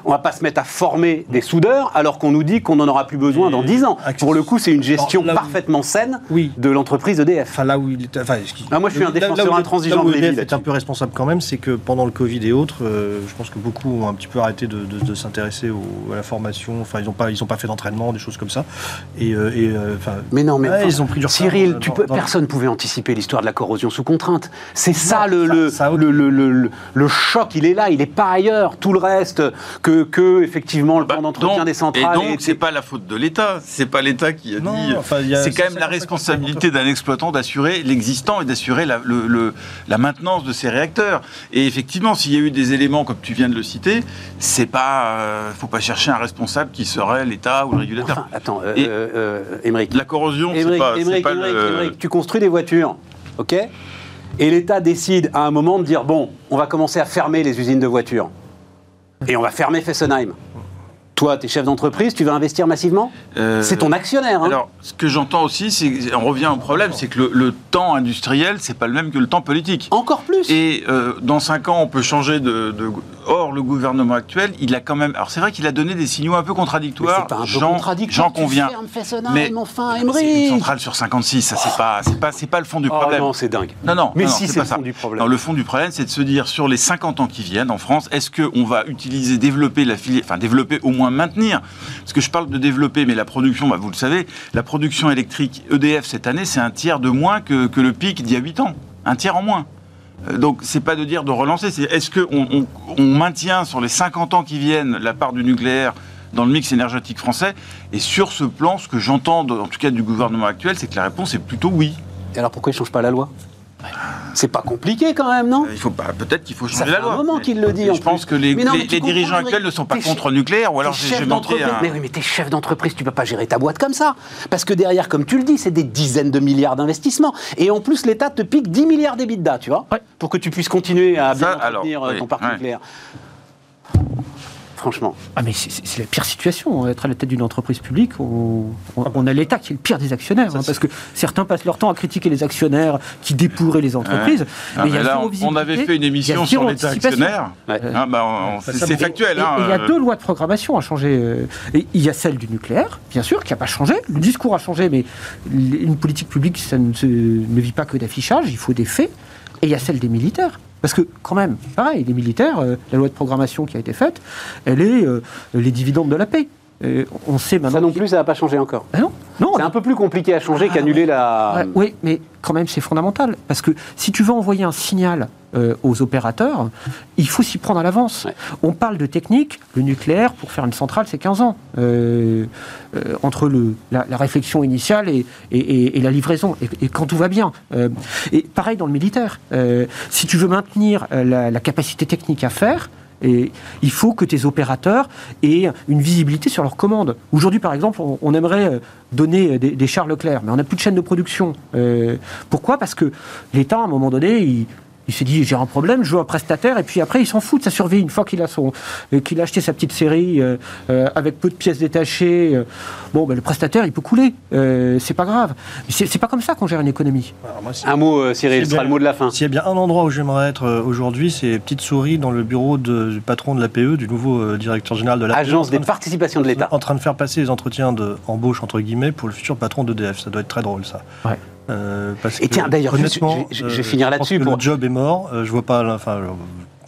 On va pas se mettre à former des soudeurs alors qu'on nous dit qu'on n'en aura plus besoin dans 10 ans. Pour le coup, c'est une gestion Alors, parfaitement saine Oui. de l'entreprise EDF. Enfin, là où il est. Enfin, Ah, moi, je suis un là défenseur où- intransigeant là où de EDF est un peu responsable quand même, c'est que pendant le Covid et autres, euh, je pense que beaucoup ont un petit peu arrêté de, de- de s'intéresser à la formation. Enfin, ils n'ont pas, ils ont pas fait d'entraînement, des choses comme ça. Et, euh, et, euh, Mais non, mais ouais, enfin, ils ont pris du. Cyril, dans- tu dans- peux, dans- personne ne pouvait anticiper l'histoire de la corrosion sous contrainte. C'est ça, le, ça- le, ça- le, le, le- le- choc, il est là, il est pas ailleurs. Tout le reste, que, que effectivement, le Bah, plan d'entretien donc- des centrales. Et donc, est- c'est pas la faute de l'État. C'est pas l'État qui a Non, dit. enfin, il y a- c'est quand même la 50, responsabilité d'un exploitant d'assurer l'existant et d'assurer la, le- le- la maintenance de ses réacteurs. Et effectivement, s'il y a eu des éléments comme tu viens de le citer, c'est pas, euh, faut pas chercher un responsable qui serait l'État ou le régulateur. Enfin, attends, euh, Et- euh, euh, Émeric. la corrosion, c'est Émeric, pas, c'est Émeric, pas Émeric, le- Émeric, tu construis des voitures, ok? Et l'État décide à un moment de dire bon, on va commencer à fermer les usines de voitures. Et on va fermer Fessenheim. Toi, tu es chef d'entreprise, tu vas investir massivement Euh, C'est ton actionnaire. hein. Alors, ce que j'entends aussi, c'est, on revient au problème, c'est que le, le temps industriel, c'est pas le même que le temps politique. Encore plus. Et euh, dans cinq ans, on peut changer de, de- Or, le gouvernement actuel, il a quand même. Alors, c'est vrai qu'il a donné des signaux un peu Mais contradictoires. c'est pas un peu J'en- contradictoire. J'en conviens. Mais- enfin, C'est une centrale sur 56, ça c'est pas, c'est pas, c'est pas le fond du Oh problème. non, c'est dingue. Non, non, Mais non, si, c'est pas le ça. fond du problème. Non, le fond du problème, c'est de se dire sur les 50 ans qui viennent en France, est-ce qu'on va utiliser, développer la filière, enfin développer, au moins maintenir Parce que je parle de développer, mais la production, bah, vous le savez, la production électrique EDF cette année, c'est un tiers de moins que, que le pic d'il y a 8 ans. Un tiers en moins. Euh, Donc, c'est pas de dire de relancer, c'est est-ce qu'on on, on maintient sur les 50 ans qui viennent la part du nucléaire dans le mix énergétique français? Et sur ce plan, ce que j'entends, en tout cas du gouvernement actuel, c'est que la réponse est plutôt oui. Et alors pourquoi il ne change pas la loi? C'est pas compliqué quand même, non Il faut pas, peut-être qu'il faut Ça changer fait la loi. un moment qu'il le dit, mais Je pense que les, Mais non, mais les- tu les dirigeants actuels ne sont pas contre le nucléaire, ou alors j'ai d'entreprise. un. Mais oui, mais t'es chef d'entreprise, tu peux pas gérer ta boîte comme ça. Parce que derrière, comme tu le dis, c'est des dizaines de milliards d'investissements. Et en plus, l'État te pique 10 milliards d'EBITDA, tu vois, Ouais. pour que tu puisses continuer à bien Ça, entretenir alors, euh, oui, ton parc ouais. nucléaire. Franchement. Ah mais c'est- la pire situation, être à la tête d'une entreprise publique, on, on- on a l'État qui est le pire des actionnaires, hein, parce que certains passent leur temps à critiquer les actionnaires qui dépourraient les entreprises. Ah, mais mais là, on, avait fait une émission sur l'État actionnaire. Ouais. Hein, bah, on- c'est factuel. Et- hein, et il y a deux lois de programmation à changer. euh, et il y a celle du nucléaire, bien sûr, qui n'a pas changé. Le discours a changé, mais une politique publique, ça ne, se- ne vit pas que d'affichage, il faut des faits. Et il y a celle des militaires. Parce que, quand même, pareil, les militaires, euh, la loi de programmation qui a été faite, elle est euh, les dividendes de la paix. Euh, on sait maintenant. Ça non plus, ça n'a pas changé encore. Ah non, non, C'est un peu plus compliqué à changer Ah, qu'annuler la. Ouais, oui, mais quand même, c'est fondamental. Parce que si tu veux envoyer un signal euh, aux opérateurs, il faut s'y prendre à l'avance. Ouais. On parle de technique. Le nucléaire, pour faire une centrale, c'est 15 ans. Euh, euh, entre le, la, la réflexion initiale et, et- et- et la livraison. Et, quand tout va bien. Et pareil dans le militaire. Si tu veux maintenir la, la capacité technique à faire, et il faut que tes opérateurs aient une visibilité sur leurs commandes. Aujourd'hui, par exemple, on, aimerait euh, donner des, des chars Leclerc, mais on n'a plus de chaîne de production. Euh, pourquoi? Parce que l'État, à un moment donné, il, il s'est dit j'ai un problème, je veux un prestataire, et puis après il s'en fout de sa survie. Une fois qu'il a, son, euh, qu'il a acheté sa petite série euh, euh, avec peu de pièces détachées, euh, bon, ben, le prestataire il peut couler, euh, c'est pas grave. Mais c'est, c'est pas comme ça qu'on gère une économie. Alors, moi, si- Un mot, euh, Cyril, ce sera bien. le mot de la fin. S'il y a bien un endroit où j'aimerais être euh, aujourd'hui, c'est Petite Souris dans le bureau de- du patron de l'APE, du nouveau euh, directeur général de l'APE. Agence en des participations de l'État. En train de faire passer les entretiens d'embauche, entre guillemets, pour le futur patron d'EDF. Ça doit être très drôle, ça. Ouais. Euh, parce Et tiens, d'ailleurs, je- je- je vais finir là-dessus pour- Le job est mort. je vois pas. Enfin,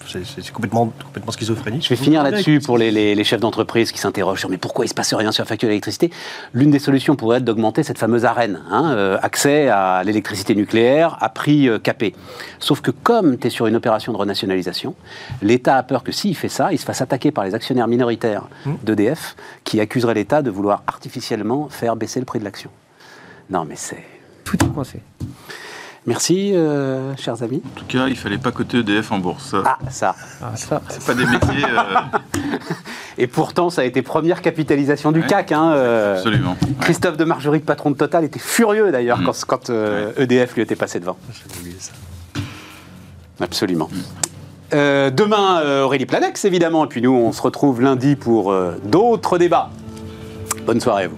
c'est- complètement, complètement schizophrénique. Je vais finir là-dessus pour les, les- les chefs d'entreprise qui s'interrogent sur mais pourquoi il se passe rien sur la facture d'électricité? L'une des solutions pourrait être d'augmenter cette fameuse arène, hein, euh, accès à l'électricité nucléaire à prix euh, capé. Sauf que comme tu es sur une opération de renationalisation, l'État a peur que s'il fait ça, il se fasse attaquer par les actionnaires minoritaires d'EDF qui accuseraient l'État de vouloir artificiellement faire baisser le prix de l'action. Non mais c'est... Tout est coincé. Merci, euh, chers amis. En tout cas, il fallait pas coter EDF en bourse. Ah, ça. Ah, ça, C'est pas des métiers. euh, Et pourtant, ça a été première capitalisation du Ouais. CAC. Hein, euh, absolument. Ouais. Christophe de Margerie, patron de Total, était furieux d'ailleurs Mm. quand, quand, euh, EDF lui était passé devant. J'avais oublié ça. Absolument. Euh, demain, euh, Aurélie Planex, évidemment. Et puis nous, on se retrouve lundi pour euh, d'autres débats. Bonne soirée à vous.